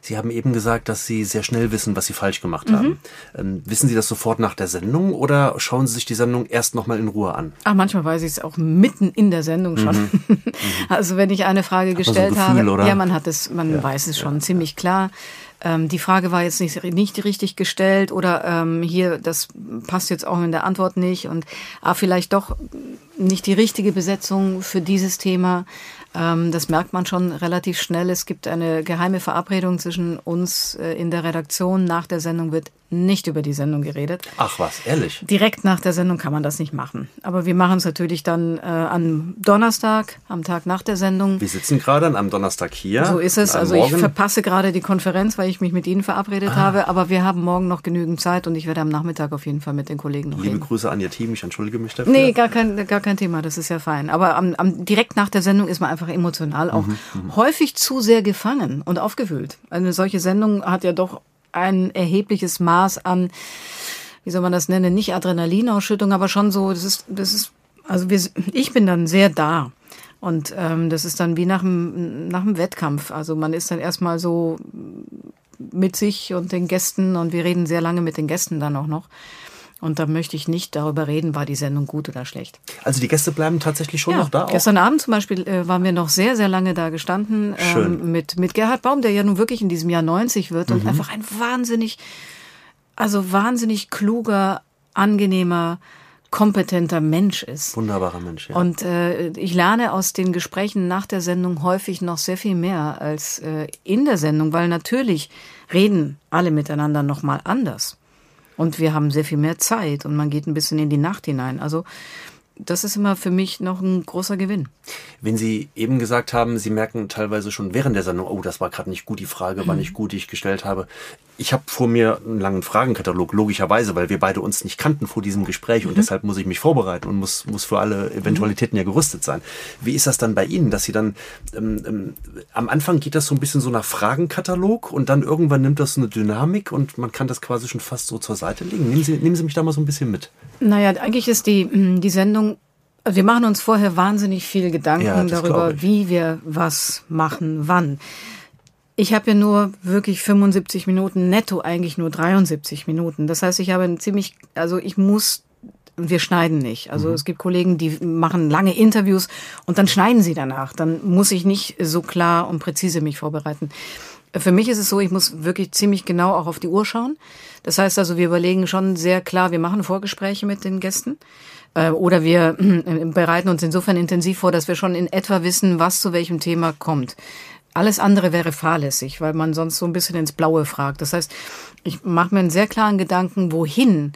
Sie haben eben gesagt, dass Sie sehr schnell wissen, was Sie falsch gemacht haben. Ähm, wissen Sie das sofort nach der Sendung oder schauen Sie sich die Sendung erst nochmal in Ruhe an? Ach, manchmal weiß ich es auch mitten in der Sendung schon. Also wenn ich eine Frage man so ein gestellt Gefühl, habe, oder? ja, man hat es, man weiß es schon ziemlich klar. Ähm, die Frage war jetzt nicht, nicht richtig gestellt oder ähm, hier, das passt jetzt auch in der Antwort nicht und ah, vielleicht doch nicht die richtige Besetzung für dieses Thema. Ähm, das merkt man schon relativ schnell. Es gibt eine geheime Verabredung zwischen uns äh, in der Redaktion. Nach der Sendung wird nicht über die Sendung geredet. Ach was, ehrlich? Direkt nach der Sendung kann man das nicht machen. Aber wir machen es natürlich dann äh, am Donnerstag, am Tag nach der Sendung. Wir sitzen gerade einem Donnerstag hier. So ist es. am Also ich Morgen. verpasse gerade die Konferenz, weil ich mich mit Ihnen verabredet Ah. habe. Aber wir haben morgen noch genügend Zeit und ich werde am Nachmittag auf jeden Fall mit den Kollegen noch Liebe reden. Grüße an Ihr Team, ich entschuldige mich dafür. Nee, gar kein, gar kein Thema, das ist ja fein. Aber am, am, direkt nach der Sendung ist man einfach emotional auch Mhm, häufig zu sehr gefangen und aufgewühlt. Eine solche Sendung hat ja doch ein erhebliches Maß an, wie soll man das nennen, nicht Adrenalinausschüttung, aber schon so, das ist, das ist, also wir, ich bin dann sehr da. Und ähm, das ist dann wie nach dem, nach dem Wettkampf. Also man ist dann erstmal so mit sich und den Gästen und wir reden sehr lange mit den Gästen dann auch noch. Und da möchte ich nicht darüber reden, war die Sendung gut oder schlecht. Also die Gäste bleiben tatsächlich schon noch da? Auch? Gestern Abend zum Beispiel äh, waren wir noch sehr, sehr lange da gestanden Schön. ähm, mit, mit Gerhard Baum, der ja nun wirklich in diesem Jahr 90 wird Mhm. und einfach ein wahnsinnig, also wahnsinnig kluger, angenehmer, kompetenter Mensch ist. Wunderbarer Mensch, ja. Und äh, ich lerne aus den Gesprächen nach der Sendung häufig noch sehr viel mehr als äh, in der Sendung, weil natürlich reden alle miteinander noch mal anders. Und wir haben sehr viel mehr Zeit und man geht ein bisschen in die Nacht hinein. Also das ist immer für mich noch ein großer Gewinn. Wenn Sie eben gesagt haben, Sie merken teilweise schon während der Sendung, oh, das war gerade nicht gut, die Frage war nicht gut, die ich gestellt habe. Ich habe vor mir einen langen Fragenkatalog, logischerweise, weil wir beide uns nicht kannten vor diesem Gespräch und deshalb muss ich mich vorbereiten und muss, muss für alle Eventualitäten ja gerüstet sein. Wie ist das dann bei Ihnen, dass Sie dann, ähm, ähm, am Anfang geht das so ein bisschen so nach Fragenkatalog und dann irgendwann nimmt das so eine Dynamik und man kann das quasi schon fast so zur Seite legen. Nehmen Sie, nehmen Sie mich da mal so ein bisschen mit. Naja, eigentlich ist die, mh, die Sendung, also wir machen uns vorher wahnsinnig viel Gedanken Ja, darüber, wie wir was machen, wann. Ich habe ja nur wirklich 75 Minuten, netto eigentlich nur 73 Minuten. Das heißt, ich habe ein ziemlich, also ich muss, wir schneiden nicht. Also es gibt Kollegen, die machen lange Interviews und dann schneiden sie danach. Dann muss ich nicht so klar und präzise mich vorbereiten. Für mich ist es so, ich muss wirklich ziemlich genau auch auf die Uhr schauen. Das heißt also, wir überlegen schon sehr klar, wir machen Vorgespräche mit den Gästen. Äh, Oder wir äh, bereiten uns insofern intensiv vor, dass wir schon in etwa wissen, was zu welchem Thema kommt. Alles andere wäre fahrlässig, weil man sonst so ein bisschen ins Blaue fragt. Das heißt, ich mache mir einen sehr klaren Gedanken, wohin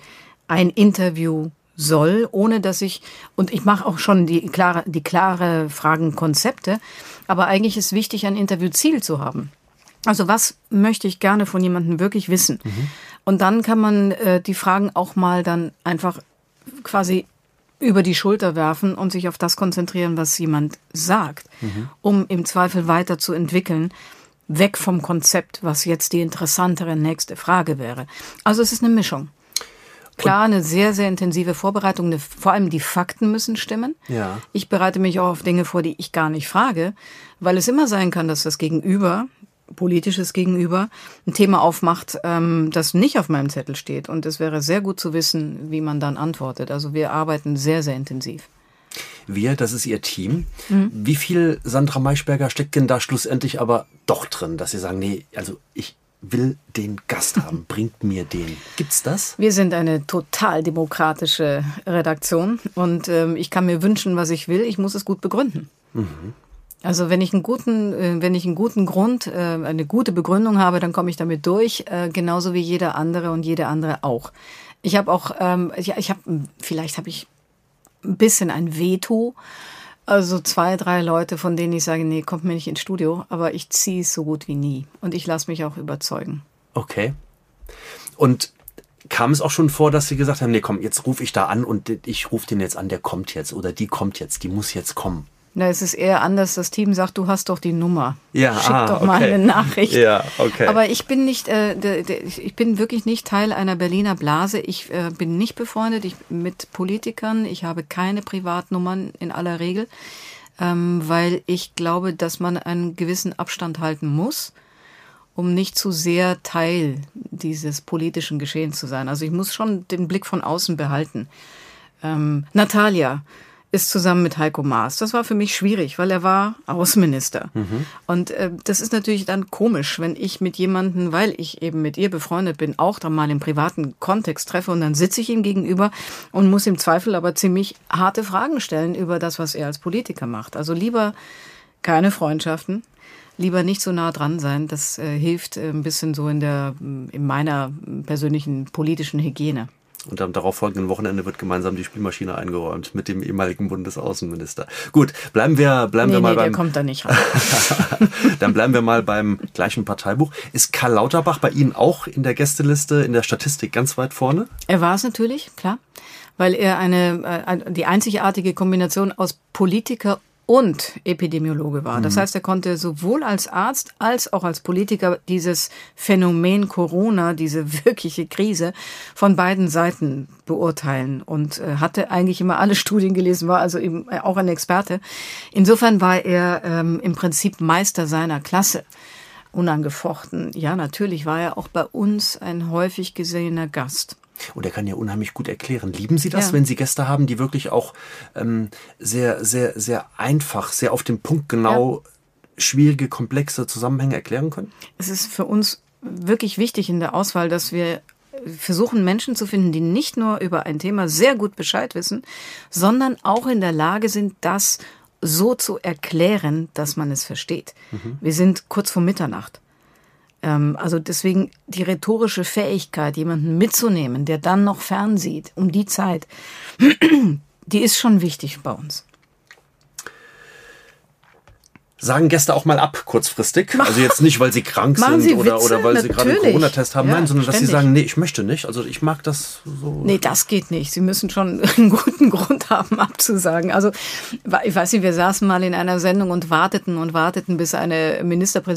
ein Interview soll, ohne dass ich und ich mache auch schon die klare die klare Fragenkonzepte, aber eigentlich ist wichtig ein Interviewziel zu haben. Also was möchte ich gerne von jemandem wirklich wissen? Und dann kann man äh, die Fragen auch mal dann einfach quasi über die Schulter werfen und sich auf das konzentrieren, was jemand sagt, um im Zweifel weiter zu entwickeln, weg vom Konzept, was jetzt die interessantere nächste Frage wäre. Also es ist eine Mischung. Klar, eine sehr, sehr intensive Vorbereitung. Eine, vor allem die Fakten müssen stimmen. Ja. Ich bereite mich auch auf Dinge vor, die ich gar nicht frage, weil es immer sein kann, dass das Gegenüber, politisches Gegenüber, ein Thema aufmacht, ähm, das nicht auf meinem Zettel steht. Und es wäre sehr gut zu wissen, wie man dann antwortet. Also wir arbeiten sehr, sehr intensiv. Wir, das ist Ihr Team. Mhm. Wie viel Sandra Maischberger steckt denn da schlussendlich aber doch drin, dass Sie sagen, nee, also ich will den Gast haben, bringt mir den. Gibt's das? Wir sind eine total demokratische Redaktion und ähm, ich kann mir wünschen, was ich will. Ich muss es gut begründen. Mhm. Also wenn ich einen guten, äh, wenn ich einen guten Grund, äh, eine gute Begründung habe, dann komme ich damit durch, äh, genauso wie jeder andere und jede andere auch. Ich habe auch, ähm, ja, ich habe, vielleicht habe ich ein bisschen ein Veto. Also zwei, drei Leute, von denen ich sage, nee, kommt mir nicht ins Studio, aber ich ziehe es so gut wie nie. Und ich lasse mich auch überzeugen. Okay. Und kam es auch schon vor, dass Sie gesagt haben, nee, komm, jetzt rufe ich da an und ich rufe den jetzt an, der kommt jetzt oder die kommt jetzt, die muss jetzt kommen. Na, es ist eher anders. Das Team sagt, du hast doch die Nummer. Ja, Schick ah, doch okay. mal eine Nachricht. Ja, okay. Aber ich bin nicht, äh, de, de, ich bin wirklich nicht Teil einer Berliner Blase. Ich äh, bin nicht befreundet ich, mit Politikern. Ich habe keine Privatnummern in aller Regel, ähm, weil ich glaube, dass man einen gewissen Abstand halten muss, um nicht zu sehr Teil dieses politischen Geschehens zu sein. Also ich muss schon den Blick von außen behalten. Ähm, Natalia, ist zusammen mit Heiko Maas. Das war für mich schwierig, weil er war Außenminister. Mhm. Und äh, das ist natürlich dann komisch, wenn ich mit jemandem, weil ich eben mit ihr befreundet bin, auch dann mal im privaten Kontext treffe und dann sitze ich ihm gegenüber und muss im Zweifel aber ziemlich harte Fragen stellen über das, was er als Politiker macht. Also lieber keine Freundschaften, lieber nicht so nah dran sein. Das äh, hilft äh, ein bisschen so in der in meiner persönlichen politischen Hygiene. Und am darauffolgenden Wochenende wird gemeinsam die Spielmaschine eingeräumt mit dem ehemaligen Bundesaußenminister. Gut, bleiben wir, bleiben nee, wir mal nee, beim. Der kommt da nicht rein. Dann bleiben wir mal beim gleichen Parteibuch. Ist Karl Lauterbach bei Ihnen auch in der Gästeliste, in der Statistik ganz weit vorne? Er war es natürlich, klar. Weil er eine, äh, die einzigartige Kombination aus Politiker und Epidemiologe war. Das heißt, er konnte sowohl als Arzt als auch als Politiker dieses Phänomen Corona, diese wirkliche Krise von beiden Seiten beurteilen und äh, hatte eigentlich immer alle Studien gelesen, war also eben auch ein Experte. Insofern war er ähm, im Prinzip Meister seiner Klasse. Unangefochten. Ja, natürlich war er auch bei uns ein häufig gesehener Gast. Und er kann ja unheimlich gut erklären. Lieben Sie das, ja. wenn Sie Gäste haben, die wirklich auch ähm, sehr, sehr, sehr einfach, sehr auf den Punkt genau ja. schwierige, komplexe Zusammenhänge erklären können? Es ist für uns wirklich wichtig in der Auswahl, dass wir versuchen, Menschen zu finden, die nicht nur über ein Thema sehr gut Bescheid wissen, sondern auch in der Lage sind, das so zu erklären, dass man es versteht. Mhm. Wir sind kurz vor Mitternacht. Ähm, also deswegen die rhetorische Fähigkeit, jemanden mitzunehmen, der dann noch fernsieht, um die Zeit, die ist schon wichtig bei uns. Sagen Gäste auch mal ab, kurzfristig. Also jetzt nicht, weil sie krank Machen sind sie oder, Witze? oder weil sie gerade einen Natürlich. Corona-Test haben, Ja, nein, sondern dass sie ständig. sagen, nee, ich möchte nicht. Also ich mag das so. Nee, das geht nicht. Sie müssen schon einen guten Grund haben, abzusagen. Also, ich weiß nicht, wir saßen mal in einer Sendung und warteten und warteten, bis eine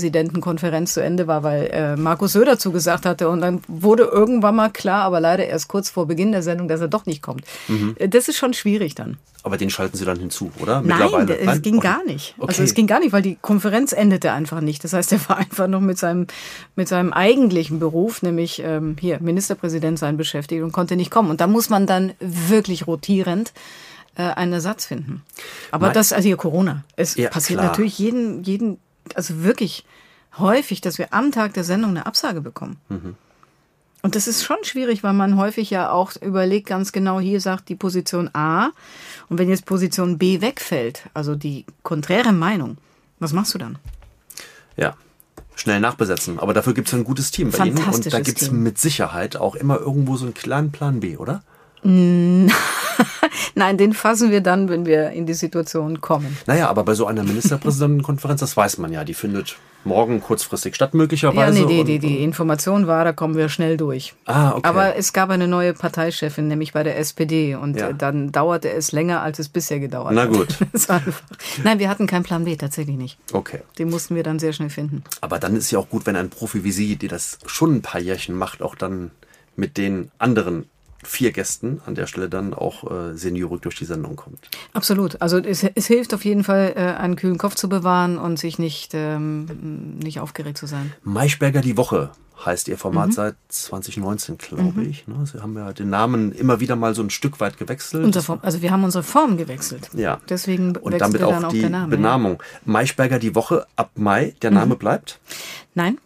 Ministerpräsidentenkonferenz zu Ende war, weil äh, Markus Söder zugesagt hatte. Und dann wurde irgendwann mal klar, aber leider erst kurz vor Beginn der Sendung, dass er doch nicht kommt. Äh, Das ist schon schwierig dann. Aber den schalten sie dann hinzu, oder? Nein, es ging Okay. gar nicht. Okay. Also es ging gar nicht, weil die Konferenz endete einfach nicht. Das heißt, er war einfach noch mit seinem, mit seinem eigentlichen Beruf, nämlich ähm, hier Ministerpräsident sein beschäftigt und konnte nicht kommen. Und da muss man dann wirklich rotierend äh, einen Ersatz finden. Aber Mein- das, also hier Corona. Es Ja, passiert klar. natürlich jeden, jeden, also wirklich häufig, dass wir am Tag der Sendung eine Absage bekommen. Mhm. Und das ist schon schwierig, weil man häufig ja auch überlegt, ganz genau, hier sagt die Position A. Und wenn jetzt Position B wegfällt, also die konträre Meinung, was machst du dann? Ja. Schnell nachbesetzen. Aber dafür gibt es ein gutes Team bei Ihnen. Und da gibt es mit Sicherheit auch immer irgendwo so einen kleinen Plan B, oder? Nein, den fassen wir dann, wenn wir in die Situation kommen. Naja, aber bei so einer Ministerpräsidentenkonferenz, das weiß man ja, die findet morgen kurzfristig statt, Ja, möglicherweise. nee, die, die, die Information war, da kommen wir schnell durch. Ah, okay. Aber es gab eine neue Parteichefin, nämlich bei der SPD. Und Ja. dann dauerte es länger, als es bisher gedauert Na hat. gut. War einfach. Nein, wir hatten keinen Plan B, tatsächlich nicht. Okay. Den mussten wir dann sehr schnell finden. Aber dann ist ja auch gut, wenn ein Profi wie Sie, die das schon ein paar Jährchen macht, auch dann mit den anderen vier Gästen an der Stelle dann auch äh, seniorig durch die Sendung kommt. Absolut. Also es, es hilft auf jeden Fall, äh, einen kühlen Kopf zu bewahren und sich nicht, ähm, nicht aufgeregt zu sein. Maischberger die Woche heißt ihr Format mhm. seit 2019, glaube mhm. ich. Ne? Sie haben ja den Namen immer wieder mal so ein Stück weit gewechselt. Form, also wir haben unsere Form gewechselt. Ja. Deswegen und damit auch, auch die Benamung. Ja. Maischberger die Woche ab Mai, der Name mhm. bleibt? Nein.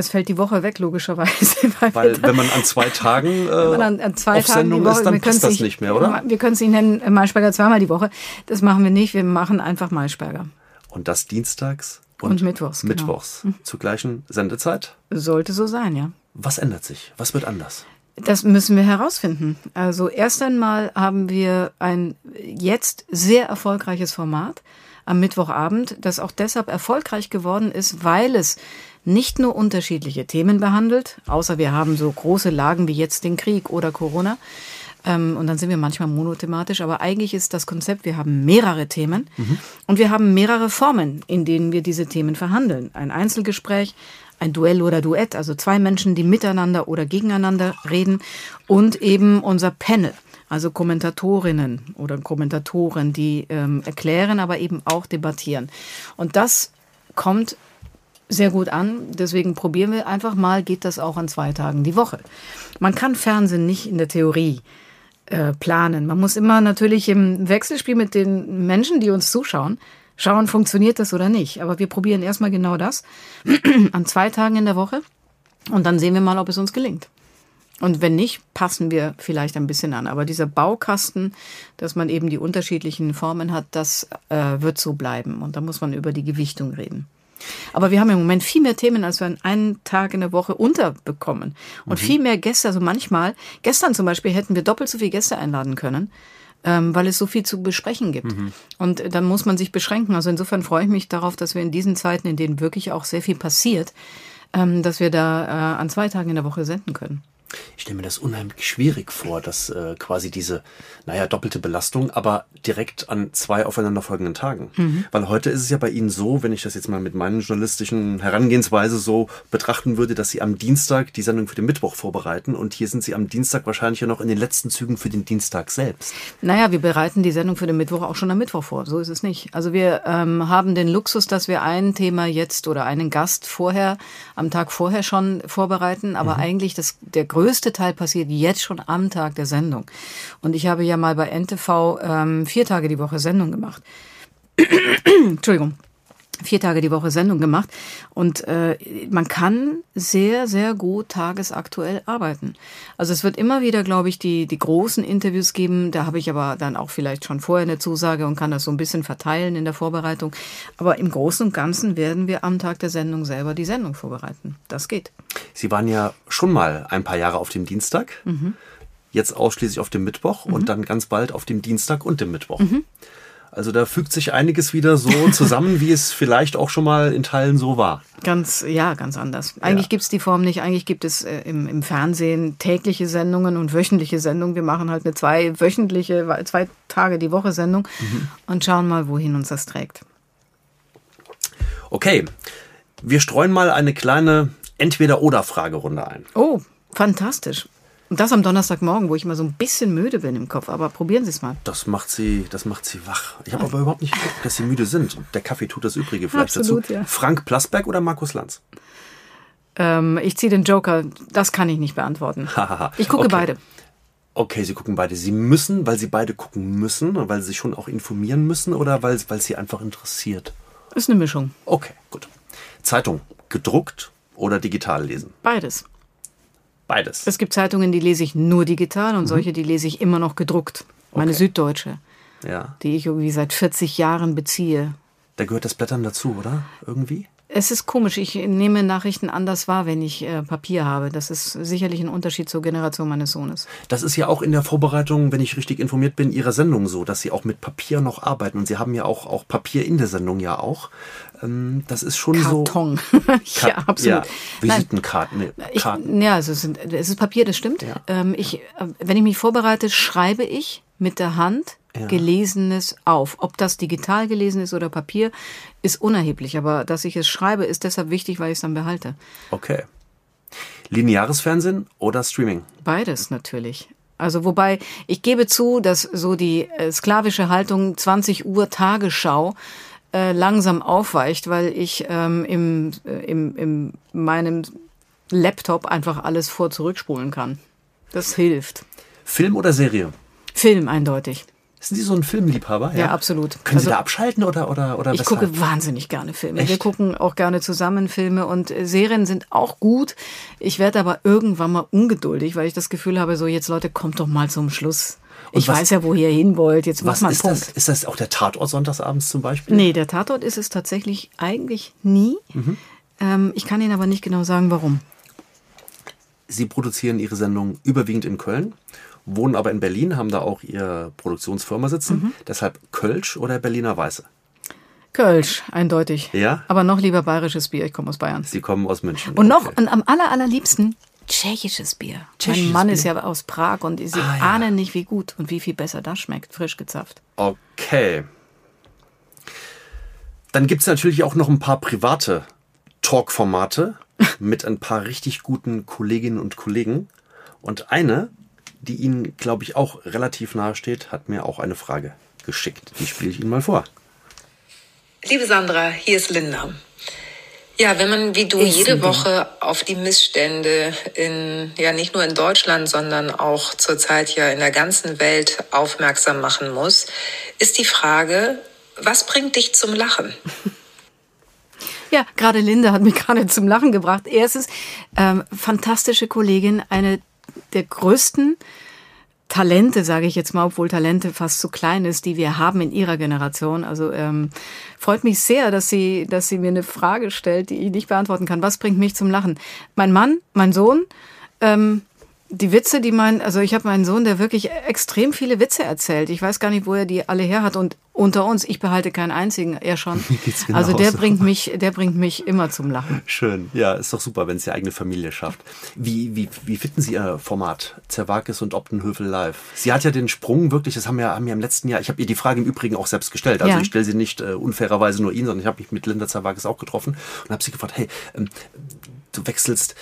Es fällt die Woche weg, logischerweise. Weil, weil wenn man an zwei Tagen äh, an, an zwei auf Tagen Sendung Woche, ist, dann passt das nicht mehr, oder? Wir können es nicht nennen, Maischberger zweimal die Woche. Das machen wir nicht. Wir machen einfach Maischberger. Und das dienstags und, und Mittwochs. Genau. Mittwochs. Genau. Zur gleichen Sendezeit? Sollte so sein, ja. Was ändert sich? Was wird anders? Das müssen wir herausfinden. Also erst einmal haben wir ein jetzt sehr erfolgreiches Format am Mittwochabend, das auch deshalb erfolgreich geworden ist, weil es nicht nur unterschiedliche Themen behandelt, außer wir haben so große Lagen wie jetzt den Krieg oder Corona, ähm, und dann sind wir manchmal monothematisch. Aber eigentlich ist das Konzept, wir haben mehrere Themen mhm. und wir haben mehrere Formen, in denen wir diese Themen verhandeln. Ein Einzelgespräch, ein Duell oder Duett, also zwei Menschen, die miteinander oder gegeneinander reden und eben unser Panel. Also Kommentatorinnen oder Kommentatoren, die ähm, erklären, aber eben auch debattieren. Und das kommt sehr gut an. Deswegen probieren wir einfach mal, geht das auch an zwei Tagen die Woche. Man kann Fernsehen nicht in der Theorie äh, planen. Man muss immer natürlich im Wechselspiel mit den Menschen, die uns zuschauen, schauen, funktioniert das oder nicht. Aber wir probieren erstmal genau das an zwei Tagen in der Woche und dann sehen wir mal, ob es uns gelingt. Und wenn nicht, passen wir vielleicht ein bisschen an. Aber dieser Baukasten, dass man eben die unterschiedlichen Formen hat, das äh, wird so bleiben. Und da muss man über die Gewichtung reden. Aber wir haben im Moment viel mehr Themen, als wir an einen Tag in der Woche unterbekommen. Und mhm. viel mehr Gäste. Also manchmal, gestern zum Beispiel hätten wir doppelt so viele Gäste einladen können. Ähm, weil es so viel zu besprechen gibt. Mhm. Und dann muss man sich beschränken. Also insofern freue ich mich darauf, dass wir in diesen Zeiten, in denen wirklich auch sehr viel passiert, ähm, dass wir da äh, an zwei Tagen in der Woche senden können. Ich stelle mir das unheimlich schwierig vor, dass äh, quasi diese, naja, doppelte Belastung, aber direkt an zwei aufeinanderfolgenden Tagen. Mhm. Weil heute ist es ja bei Ihnen so, wenn ich das jetzt mal mit meinen journalistischen Herangehensweise so betrachten würde, dass Sie am Dienstag die Sendung für den Mittwoch vorbereiten und hier sind Sie am Dienstag wahrscheinlich ja noch in den letzten Zügen für den Dienstag selbst. Naja, wir bereiten die Sendung für den Mittwoch auch schon am Mittwoch vor. So ist es nicht. Also wir ähm, haben den Luxus, dass wir ein Thema jetzt oder einen Gast vorher, am Tag vorher schon vorbereiten, aber mhm. eigentlich das, der größte größte Teil passiert jetzt schon am Tag der Sendung. Und ich habe ja mal bei NTV ähm, vier Tage die Woche Sendung gemacht. Entschuldigung vier Tage die Woche Sendung gemacht und äh, man kann sehr, sehr gut tagesaktuell arbeiten. Also es wird immer wieder, glaube ich, die, die großen Interviews geben. Da habe ich aber dann auch vielleicht schon vorher eine Zusage und kann das so ein bisschen verteilen in der Vorbereitung. Aber im Großen und Ganzen werden wir am Tag der Sendung selber die Sendung vorbereiten. Das geht. Sie waren ja schon mal ein paar Jahre auf dem Dienstag. Mhm. Jetzt ausschließlich auf dem Mittwoch mhm. und dann ganz bald auf dem Dienstag und dem Mittwoch. Mhm. Also da fügt sich einiges wieder so zusammen, wie es vielleicht auch schon mal in Teilen so war. Ganz, ja, ganz anders. Eigentlich ja. gibt es die Form nicht. Eigentlich gibt es äh, im, im Fernsehen tägliche Sendungen und wöchentliche Sendungen. Wir machen halt eine zwei wöchentliche, zwei Tage die Woche Sendung mhm. und schauen mal, wohin uns das trägt. Okay, wir streuen mal eine kleine Entweder-Oder-Fragerunde ein. Oh, fantastisch. Und das am Donnerstagmorgen, wo ich immer so ein bisschen müde bin im Kopf. Aber probieren Sie es mal. Das macht Sie, das macht Sie wach. Ich habe aber überhaupt nicht geguckt, dass Sie müde sind. Der Kaffee tut das Übrige vielleicht Absolut, dazu. Ja. Frank Plasberg oder Markus Lanz? Ähm, ich ziehe den Joker. Das kann ich nicht beantworten. ich gucke okay. beide. Okay, Sie gucken beide. Sie müssen, weil Sie beide gucken müssen, weil Sie sich schon auch informieren müssen oder weil, weil Sie einfach interessiert? Ist eine Mischung. Okay, gut. Zeitung, gedruckt oder digital lesen? Beides. Beides. Es gibt Zeitungen, die lese ich nur digital und mhm. solche, die lese ich immer noch gedruckt. Meine okay. Süddeutsche, ja. die ich irgendwie seit 40 Jahren beziehe. Da gehört das Blättern dazu, oder? Irgendwie? Es ist komisch. Ich nehme Nachrichten anders wahr, wenn ich äh, Papier habe. Das ist sicherlich ein Unterschied zur Generation meines Sohnes. Das ist ja auch in der Vorbereitung, wenn ich richtig informiert bin, Ihrer Sendung so, dass Sie auch mit Papier noch arbeiten. Und Sie haben ja auch, auch Papier in der Sendung ja auch. Ähm, das ist schon Karton. so. ja, absolut. Ja, Visitenkarten. Nee, ich, ja, also es, sind, es ist Papier, das stimmt. Ja. Ähm, ich, äh, wenn ich mich vorbereite, schreibe ich mit der Hand ja. Gelesenes auf. Ob das digital gelesen ist oder Papier, ist unerheblich. Aber dass ich es schreibe, ist deshalb wichtig, weil ich es dann behalte. Okay. Lineares Fernsehen oder Streaming? Beides natürlich. Also wobei ich gebe zu, dass so die äh, sklavische Haltung 20 Uhr Tagesschau äh, langsam aufweicht, weil ich ähm, im, äh, im, in meinem Laptop einfach alles vor zurückspulen kann. Das hilft. Film oder Serie? Film eindeutig. Sind Sie so ein Filmliebhaber? Ja, absolut. Können Sie Also- da abschalten oder oder oder Ich weshalb? gucke wahnsinnig gerne Filme. Wir Echt? gucken auch gerne zusammen Filme und äh, Serien sind auch gut. Ich werde aber irgendwann mal ungeduldig, weil ich das Gefühl habe, so jetzt Leute, kommt doch mal zum Schluss. Und ich was- weiß ja, wo ihr hin wollt. Jetzt Was mal einen ist Punkt. das? Ist das auch der Tatort sonntagsabends zum Beispiel? Nee, der Tatort ist es tatsächlich eigentlich nie. Mhm. Ähm, ich kann Ihnen aber nicht genau sagen, warum. Sie produzieren Ihre Sendung überwiegend in Köln, wohnen aber in Berlin, haben da auch Ihre Produktionsfirma sitzen. Mhm. Deshalb Kölsch oder Berliner Weiße? Kölsch, eindeutig. Ja? Aber noch lieber bayerisches Bier. Ich komme aus Bayern. Sie kommen aus München. Und noch, Okay. und am aller, allerliebsten tschechisches Bier. Tschechisches mein Mann Bier? ist ja aus Prag und Sie Ah, ja. ahnen nicht, wie gut und wie viel besser das schmeckt, frisch gezapft. Okay. Dann gibt es natürlich auch noch ein paar private Talk-Formate mit ein paar richtig guten Kolleginnen und Kollegen. Und eine, die Ihnen, glaube ich, auch relativ nahe steht, hat mir auch eine Frage geschickt. Die spiele ich Ihnen mal vor. Liebe Sandra, hier ist Linda. Ja, wenn man wie du Ich jede. Woche auf die Missstände in, ja, nicht nur in Deutschland, sondern auch zurzeit ja in der ganzen Welt aufmerksam machen muss, ist die Frage, was bringt dich zum Lachen? Ja, gerade Linda hat mich gerade zum Lachen gebracht. Erstens, ähm, fantastische Kollegin, eine der größten Talente, sage ich jetzt mal, obwohl Talente fast zu klein ist, die wir haben in ihrer Generation. Also ähm, freut mich sehr, dass sie, dass sie mir eine Frage stellt, die ich nicht beantworten kann. Was bringt mich zum Lachen? Mein Mann, mein Sohn, ähm, die Witze, die mein, also ich habe meinen Sohn, der wirklich extrem viele Witze erzählt. Ich weiß gar nicht, wo er die alle her hat. Und unter uns, ich behalte keinen einzigen, er schon. geht's also der genauso. bringt mich, der bringt mich immer zum Lachen. Schön. Ja, ist doch super, wenn es die eigene Familie schafft. Wie, wie, wie finden Sie Ihr Format? Zerwakis und Optenhövel live. Sie hat ja den Sprung wirklich, das haben wir, haben wir im letzten Jahr, ich habe ihr die Frage im Übrigen auch selbst gestellt. Also Ja. ich stelle sie nicht äh, unfairerweise nur Ihnen, sondern ich habe mich mit Linda Zerwakis auch getroffen und habe sie gefragt, hey, ähm, du wechselst,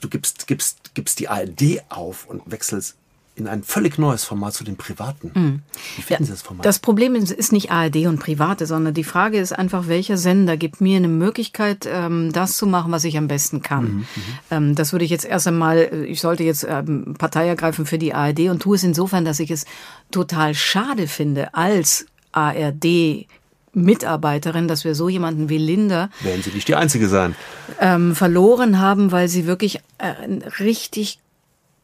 du gibst, gibst, gibst die ARD auf und wechselst in ein völlig neues Format zu den Privaten. Wie finden Sie das Format? Das Problem ist, nicht ARD und Private, sondern die Frage ist einfach, welcher Sender gibt mir eine Möglichkeit, ähm, das zu machen, was ich am besten kann. Ähm, das würde ich jetzt erst einmal, äh, ich sollte jetzt ähm, Partei ergreifen für die ARD und tue es insofern, dass ich es total schade finde, als ARD Mitarbeiterin, dass wir so jemanden wie Linda Werden Sie nicht die Einzige sein. ähm, verloren haben, weil sie wirklich äh, richtig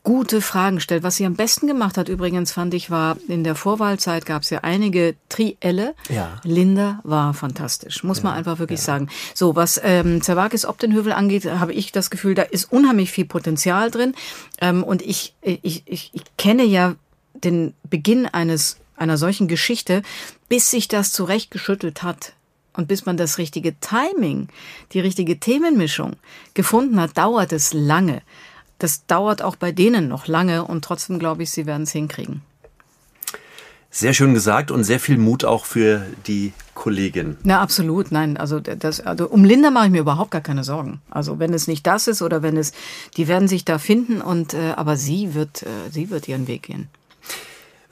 gute Fragen stellt. Was sie am besten gemacht hat, übrigens, fand ich, war, in der Vorwahlzeit gab es ja einige Trielle. Ja. Linda war fantastisch, muss man einfach wirklich sagen. So, was ähm, Zerwakis Optenhövel angeht, habe ich das Gefühl, da ist unheimlich viel Potenzial drin. Ähm, und ich, ich, ich, ich kenne ja den Beginn eines einer solchen Geschichte, bis sich das zurechtgeschüttelt hat. Und bis man das richtige Timing, die richtige Themenmischung gefunden hat, dauert es lange. Das dauert auch bei denen noch lange und trotzdem glaube ich, sie werden es hinkriegen. Sehr schön gesagt und sehr viel Mut auch für die Kollegin. Na, absolut, nein. Also, das, also um Linda mache ich mir überhaupt gar keine Sorgen. Also wenn es nicht das ist oder wenn es, die werden sich da finden und äh, aber sie wird, äh, sie wird ihren Weg gehen.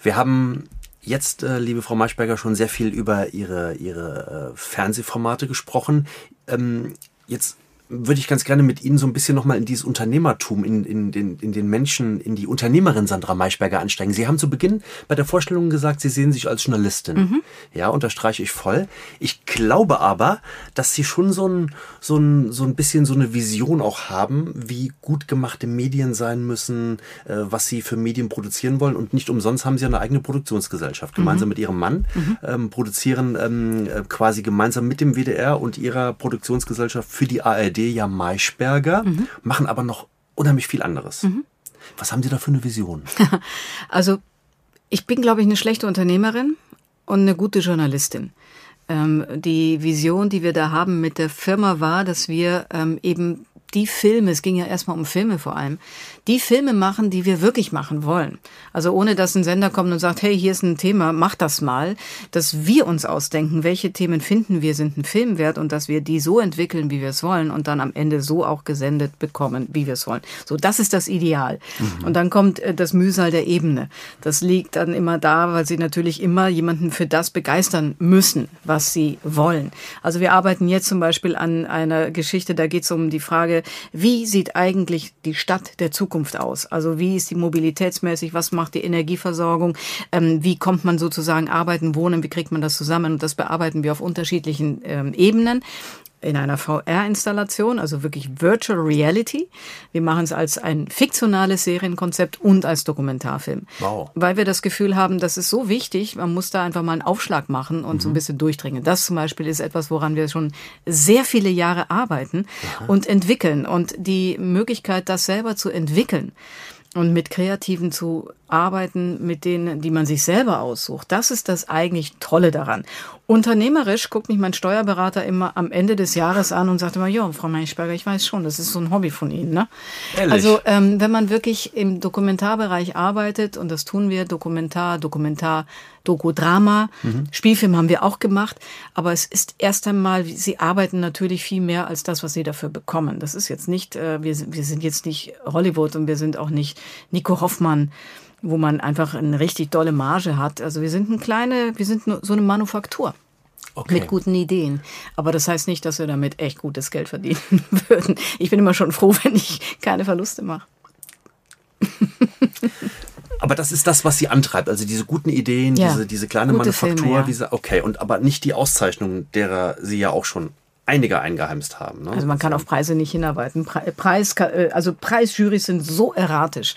Wir haben jetzt, äh, liebe Frau Maischberger, schon sehr viel über Ihre, Ihre äh, Fernsehformate gesprochen. Ähm, jetzt würde ich ganz gerne mit Ihnen so ein bisschen nochmal in dieses Unternehmertum, in, in, den, in den Menschen, in die Unternehmerin Sandra Maischberger ansteigen. Sie haben zu Beginn bei der Vorstellung gesagt, Sie sehen sich als Journalistin. Ja, unterstreiche ich voll. Ich glaube aber, dass Sie schon so ein, so ein, so ein bisschen so eine Vision auch haben, wie gut gemachte Medien sein müssen, äh, was Sie für Medien produzieren wollen. Und nicht umsonst haben Sie eine eigene Produktionsgesellschaft. Gemeinsam mit Ihrem Mann ähm, produzieren ähm, äh, quasi gemeinsam mit dem WDR und Ihrer Produktionsgesellschaft für die ARD ja Maischberger, machen aber noch unheimlich viel anderes. Was haben Sie da für eine Vision? Also ich bin, glaube ich, eine schlechte Unternehmerin und eine gute Journalistin. Ähm, die Vision, die wir da haben mit der Firma war, dass wir ähm, eben die Filme, es ging ja erstmal um Filme vor allem, die Filme machen, die wir wirklich machen wollen. Also ohne dass ein Sender kommt und sagt, hey, hier ist ein Thema, mach das mal, dass wir uns ausdenken, welche Themen finden wir sind ein Film wert und dass wir die so entwickeln, wie wir es wollen und dann am Ende so auch gesendet bekommen, wie wir es wollen. So, das ist das Ideal. Und dann kommt äh, das Mühsal der Ebene. Das liegt dann immer da, weil sie natürlich immer jemanden für das begeistern müssen, was sie wollen. Also wir arbeiten jetzt zum Beispiel an einer Geschichte, da geht es um die Frage, wie sieht eigentlich die Stadt der Zukunft aus? Also wie ist die mobilitätsmäßig? Was macht die Energieversorgung? Ähm, wie kommt man sozusagen arbeiten, wohnen? Wie kriegt man das zusammen? Und das bearbeiten wir auf unterschiedlichen ähm, Ebenen in einer VR-Installation, also wirklich Virtual Reality. Wir machen es als ein fiktionales Serienkonzept und als Dokumentarfilm. Wow. Weil wir das Gefühl haben, das ist so wichtig, man muss da einfach mal einen Aufschlag machen und mhm. so ein mhm. bisschen durchdringen. Das zum Beispiel ist etwas, woran wir schon sehr viele Jahre arbeiten Aha. und entwickeln. Und die Möglichkeit, das selber zu entwickeln, und mit Kreativen zu arbeiten, mit denen, die man sich selber aussucht. Das ist das eigentlich Tolle daran. Unternehmerisch guckt mich mein Steuerberater immer am Ende des Jahres an und sagt immer, ja, Frau Meichberger, ich weiß schon, das ist so ein Hobby von Ihnen. Ne? Ehrlich? Also ähm, wenn man wirklich im Dokumentarbereich arbeitet, und das tun wir, Dokumentar, Dokumentar, Doku-Drama, mhm. Spielfilm haben wir auch gemacht, aber es ist erst einmal, Sie arbeiten natürlich viel mehr als das, was Sie dafür bekommen. Das ist jetzt nicht, äh, wir, wir sind jetzt nicht Hollywood und wir sind auch nicht Nico Hoffmann wo man einfach eine richtig dolle Marge hat. Also wir sind eine kleine, wir sind so eine Manufaktur. Okay. Mit guten Ideen. Aber das heißt nicht, dass wir damit echt gutes Geld verdienen würden. Ich bin immer schon froh, wenn ich keine Verluste mache. aber das ist das, was sie antreibt. Also diese guten Ideen, ja. diese, diese kleine Gute Manufaktur, Filme, ja. diese, okay, und aber nicht die Auszeichnungen, derer sie ja auch schon einige eingeheimst haben. Ne? Also man kann auf Preise nicht hinarbeiten. Preis, äh, also Preisjurys sind so erratisch.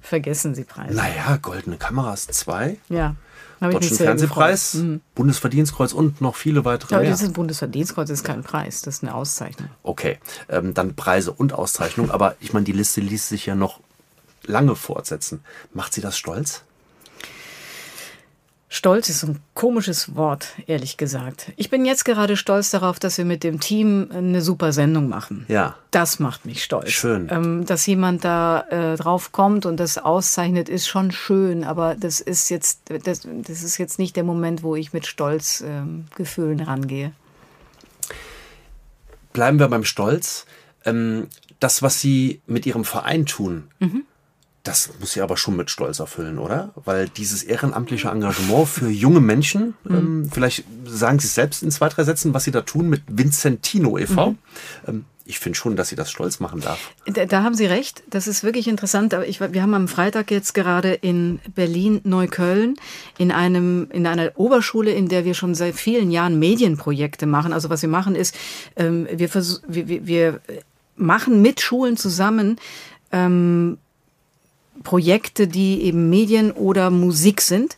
Vergessen Sie Preise. Naja, Goldene Kameras 2. Ja. Deutschen Fernsehpreis, mhm. Bundesverdienstkreuz und noch viele weitere. Aber dieses Bundesverdienstkreuz ist kein Preis, das ist eine Auszeichnung. Okay, ähm, dann Preise und Auszeichnung. Aber ich meine, die Liste ließ sich ja noch lange fortsetzen. Macht Sie das stolz? Stolz ist ein komisches Wort, ehrlich gesagt. Ich bin jetzt gerade stolz darauf, dass wir mit dem Team eine super Sendung machen. Ja. Das macht mich stolz. Schön. Ähm, dass jemand da äh, drauf kommt und das auszeichnet, ist schon schön, aber das ist jetzt, das, das ist jetzt nicht der Moment, wo ich mit Stolzgefühlen ähm, rangehe. Bleiben wir beim Stolz. Ähm, das, was Sie mit Ihrem Verein tun, mhm das muss sie aber schon mit Stolz erfüllen, oder? Weil dieses ehrenamtliche Engagement für junge Menschen, mhm. ähm, vielleicht sagen Sie es selbst in zwei, drei Sätzen, was Sie da tun mit Vincentino e.V. Mhm. Ähm, ich finde schon, dass sie das stolz machen darf. Da, da, haben Sie recht. Das ist wirklich interessant. Aber ich, wir haben am Freitag jetzt gerade in Berlin Neukölln in einem in einer Oberschule, in der wir schon seit vielen Jahren Medienprojekte machen. Also was wir machen ist, ähm, wir, wir, wir machen mit Schulen zusammen ähm, Projekte, die eben Medien oder Musik sind.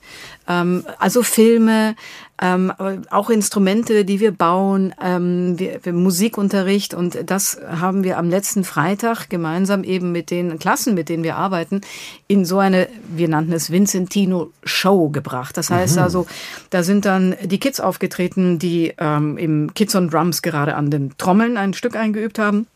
Ähm, also Filme, ähm, auch Instrumente, die wir bauen, ähm, wir, wir Musikunterricht und das haben wir am letzten Freitag gemeinsam eben mit den Klassen, mit denen wir arbeiten, in so eine, wir nannten es Vincentino Show gebracht. Das heißt mhm. also, da sind dann die Kids aufgetreten, die ähm, im Kids on Drums gerade an den Trommeln ein Stück eingeübt haben.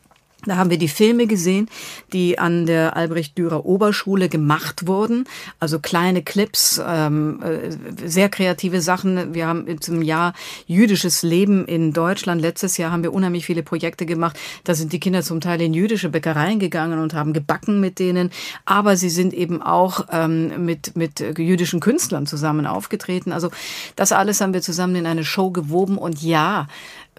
Da haben wir die Filme gesehen, die an der Albrecht-Dürer Oberschule gemacht wurden. Also kleine Clips, ähm, äh, sehr kreative Sachen. Wir haben zum Jahr jüdisches Leben in Deutschland. Letztes Jahr haben wir unheimlich viele Projekte gemacht. Da sind die Kinder zum Teil in jüdische Bäckereien gegangen und haben gebacken mit denen. Aber sie sind eben auch ähm, mit, mit jüdischen Künstlern zusammen aufgetreten. Also das alles haben wir zusammen in eine Show gewoben. Und ja,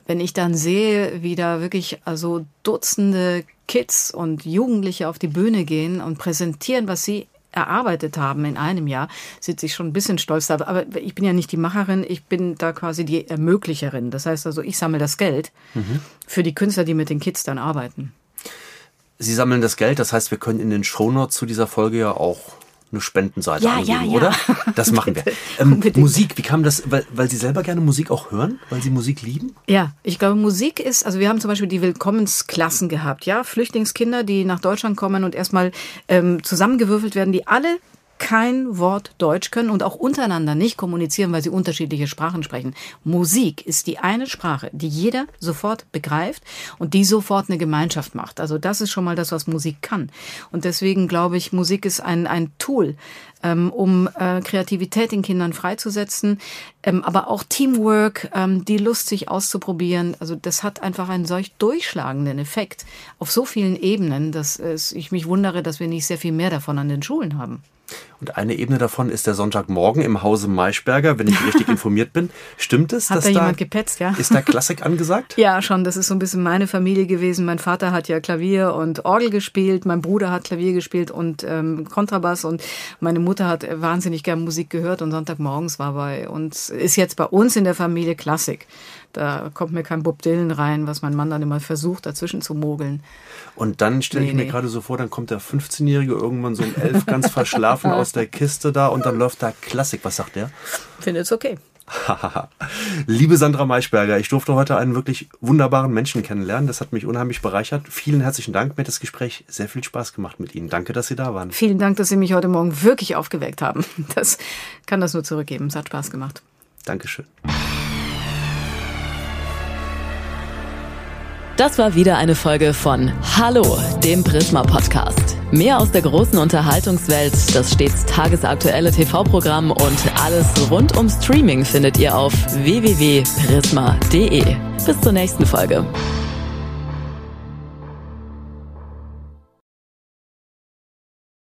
wenn ich dann sehe, wie da wirklich also Dutzende Kids und Jugendliche auf die Bühne gehen und präsentieren, was sie erarbeitet haben in einem Jahr, sitze ich schon ein bisschen stolz da. Aber ich bin ja nicht die Macherin, ich bin da quasi die Ermöglicherin. Das heißt also, ich sammle das Geld mhm. für die Künstler, die mit den Kids dann arbeiten. Sie sammeln das Geld, das heißt, wir können in den Shownotes zu dieser Folge ja auch eine Spendenseite ja, angeben, ja, ja. oder? Das machen wir. Ähm, Musik, wie kam das, weil, weil Sie selber gerne Musik auch hören, weil Sie Musik lieben? Ja, ich glaube, Musik ist, also wir haben zum Beispiel die Willkommensklassen gehabt, ja, Flüchtlingskinder, die nach Deutschland kommen und erstmal ähm, zusammengewürfelt werden, die alle kein Wort Deutsch können und auch untereinander nicht kommunizieren, weil sie unterschiedliche Sprachen sprechen. Musik ist die eine Sprache, die jeder sofort begreift und die sofort eine Gemeinschaft macht. Also das ist schon mal das, was Musik kann. Und deswegen glaube ich, Musik ist ein, ein Tool, ähm, um äh, Kreativität in Kindern freizusetzen, ähm, aber auch Teamwork, ähm, die Lust, sich auszuprobieren. Also das hat einfach einen solch durchschlagenden Effekt auf so vielen Ebenen, dass äh, ich mich wundere, dass wir nicht sehr viel mehr davon an den Schulen haben. Und eine Ebene davon ist der Sonntagmorgen im Hause Maischberger, wenn ich richtig informiert bin. Stimmt es? Hat da jemand gepetzt, ja? Ist da Klassik angesagt? Ja, schon. Das ist so ein bisschen meine Familie gewesen. Mein Vater hat ja Klavier und Orgel gespielt, mein Bruder hat Klavier gespielt und ähm, Kontrabass und meine Mutter hat wahnsinnig gern Musik gehört und Sonntagmorgens war bei uns, ist jetzt bei uns in der Familie Klassik. Da kommt mir kein Bob Dylan rein, was mein Mann dann immer versucht, dazwischen zu mogeln. Und dann stelle ich nee, mir nee. gerade so vor, dann kommt der 15-Jährige irgendwann so um elf ganz verschlafen aus der Kiste da und dann läuft da Klassik. Was sagt der? Findet's okay. Liebe Sandra Maischberger, ich durfte heute einen wirklich wunderbaren Menschen kennenlernen. Das hat mich unheimlich bereichert. Vielen herzlichen Dank. Mir hat das Gespräch sehr viel Spaß gemacht mit Ihnen. Danke, dass Sie da waren. Vielen Dank, dass Sie mich heute Morgen wirklich aufgeweckt haben. Das kann das nur zurückgeben. Es hat Spaß gemacht. Dankeschön. Das war wieder eine Folge von Hallo, dem Prisma Podcast. Mehr aus der großen Unterhaltungswelt, das stets tagesaktuelle TV-Programm und alles rund um Streaming findet ihr auf www.prisma.de. Bis zur nächsten Folge.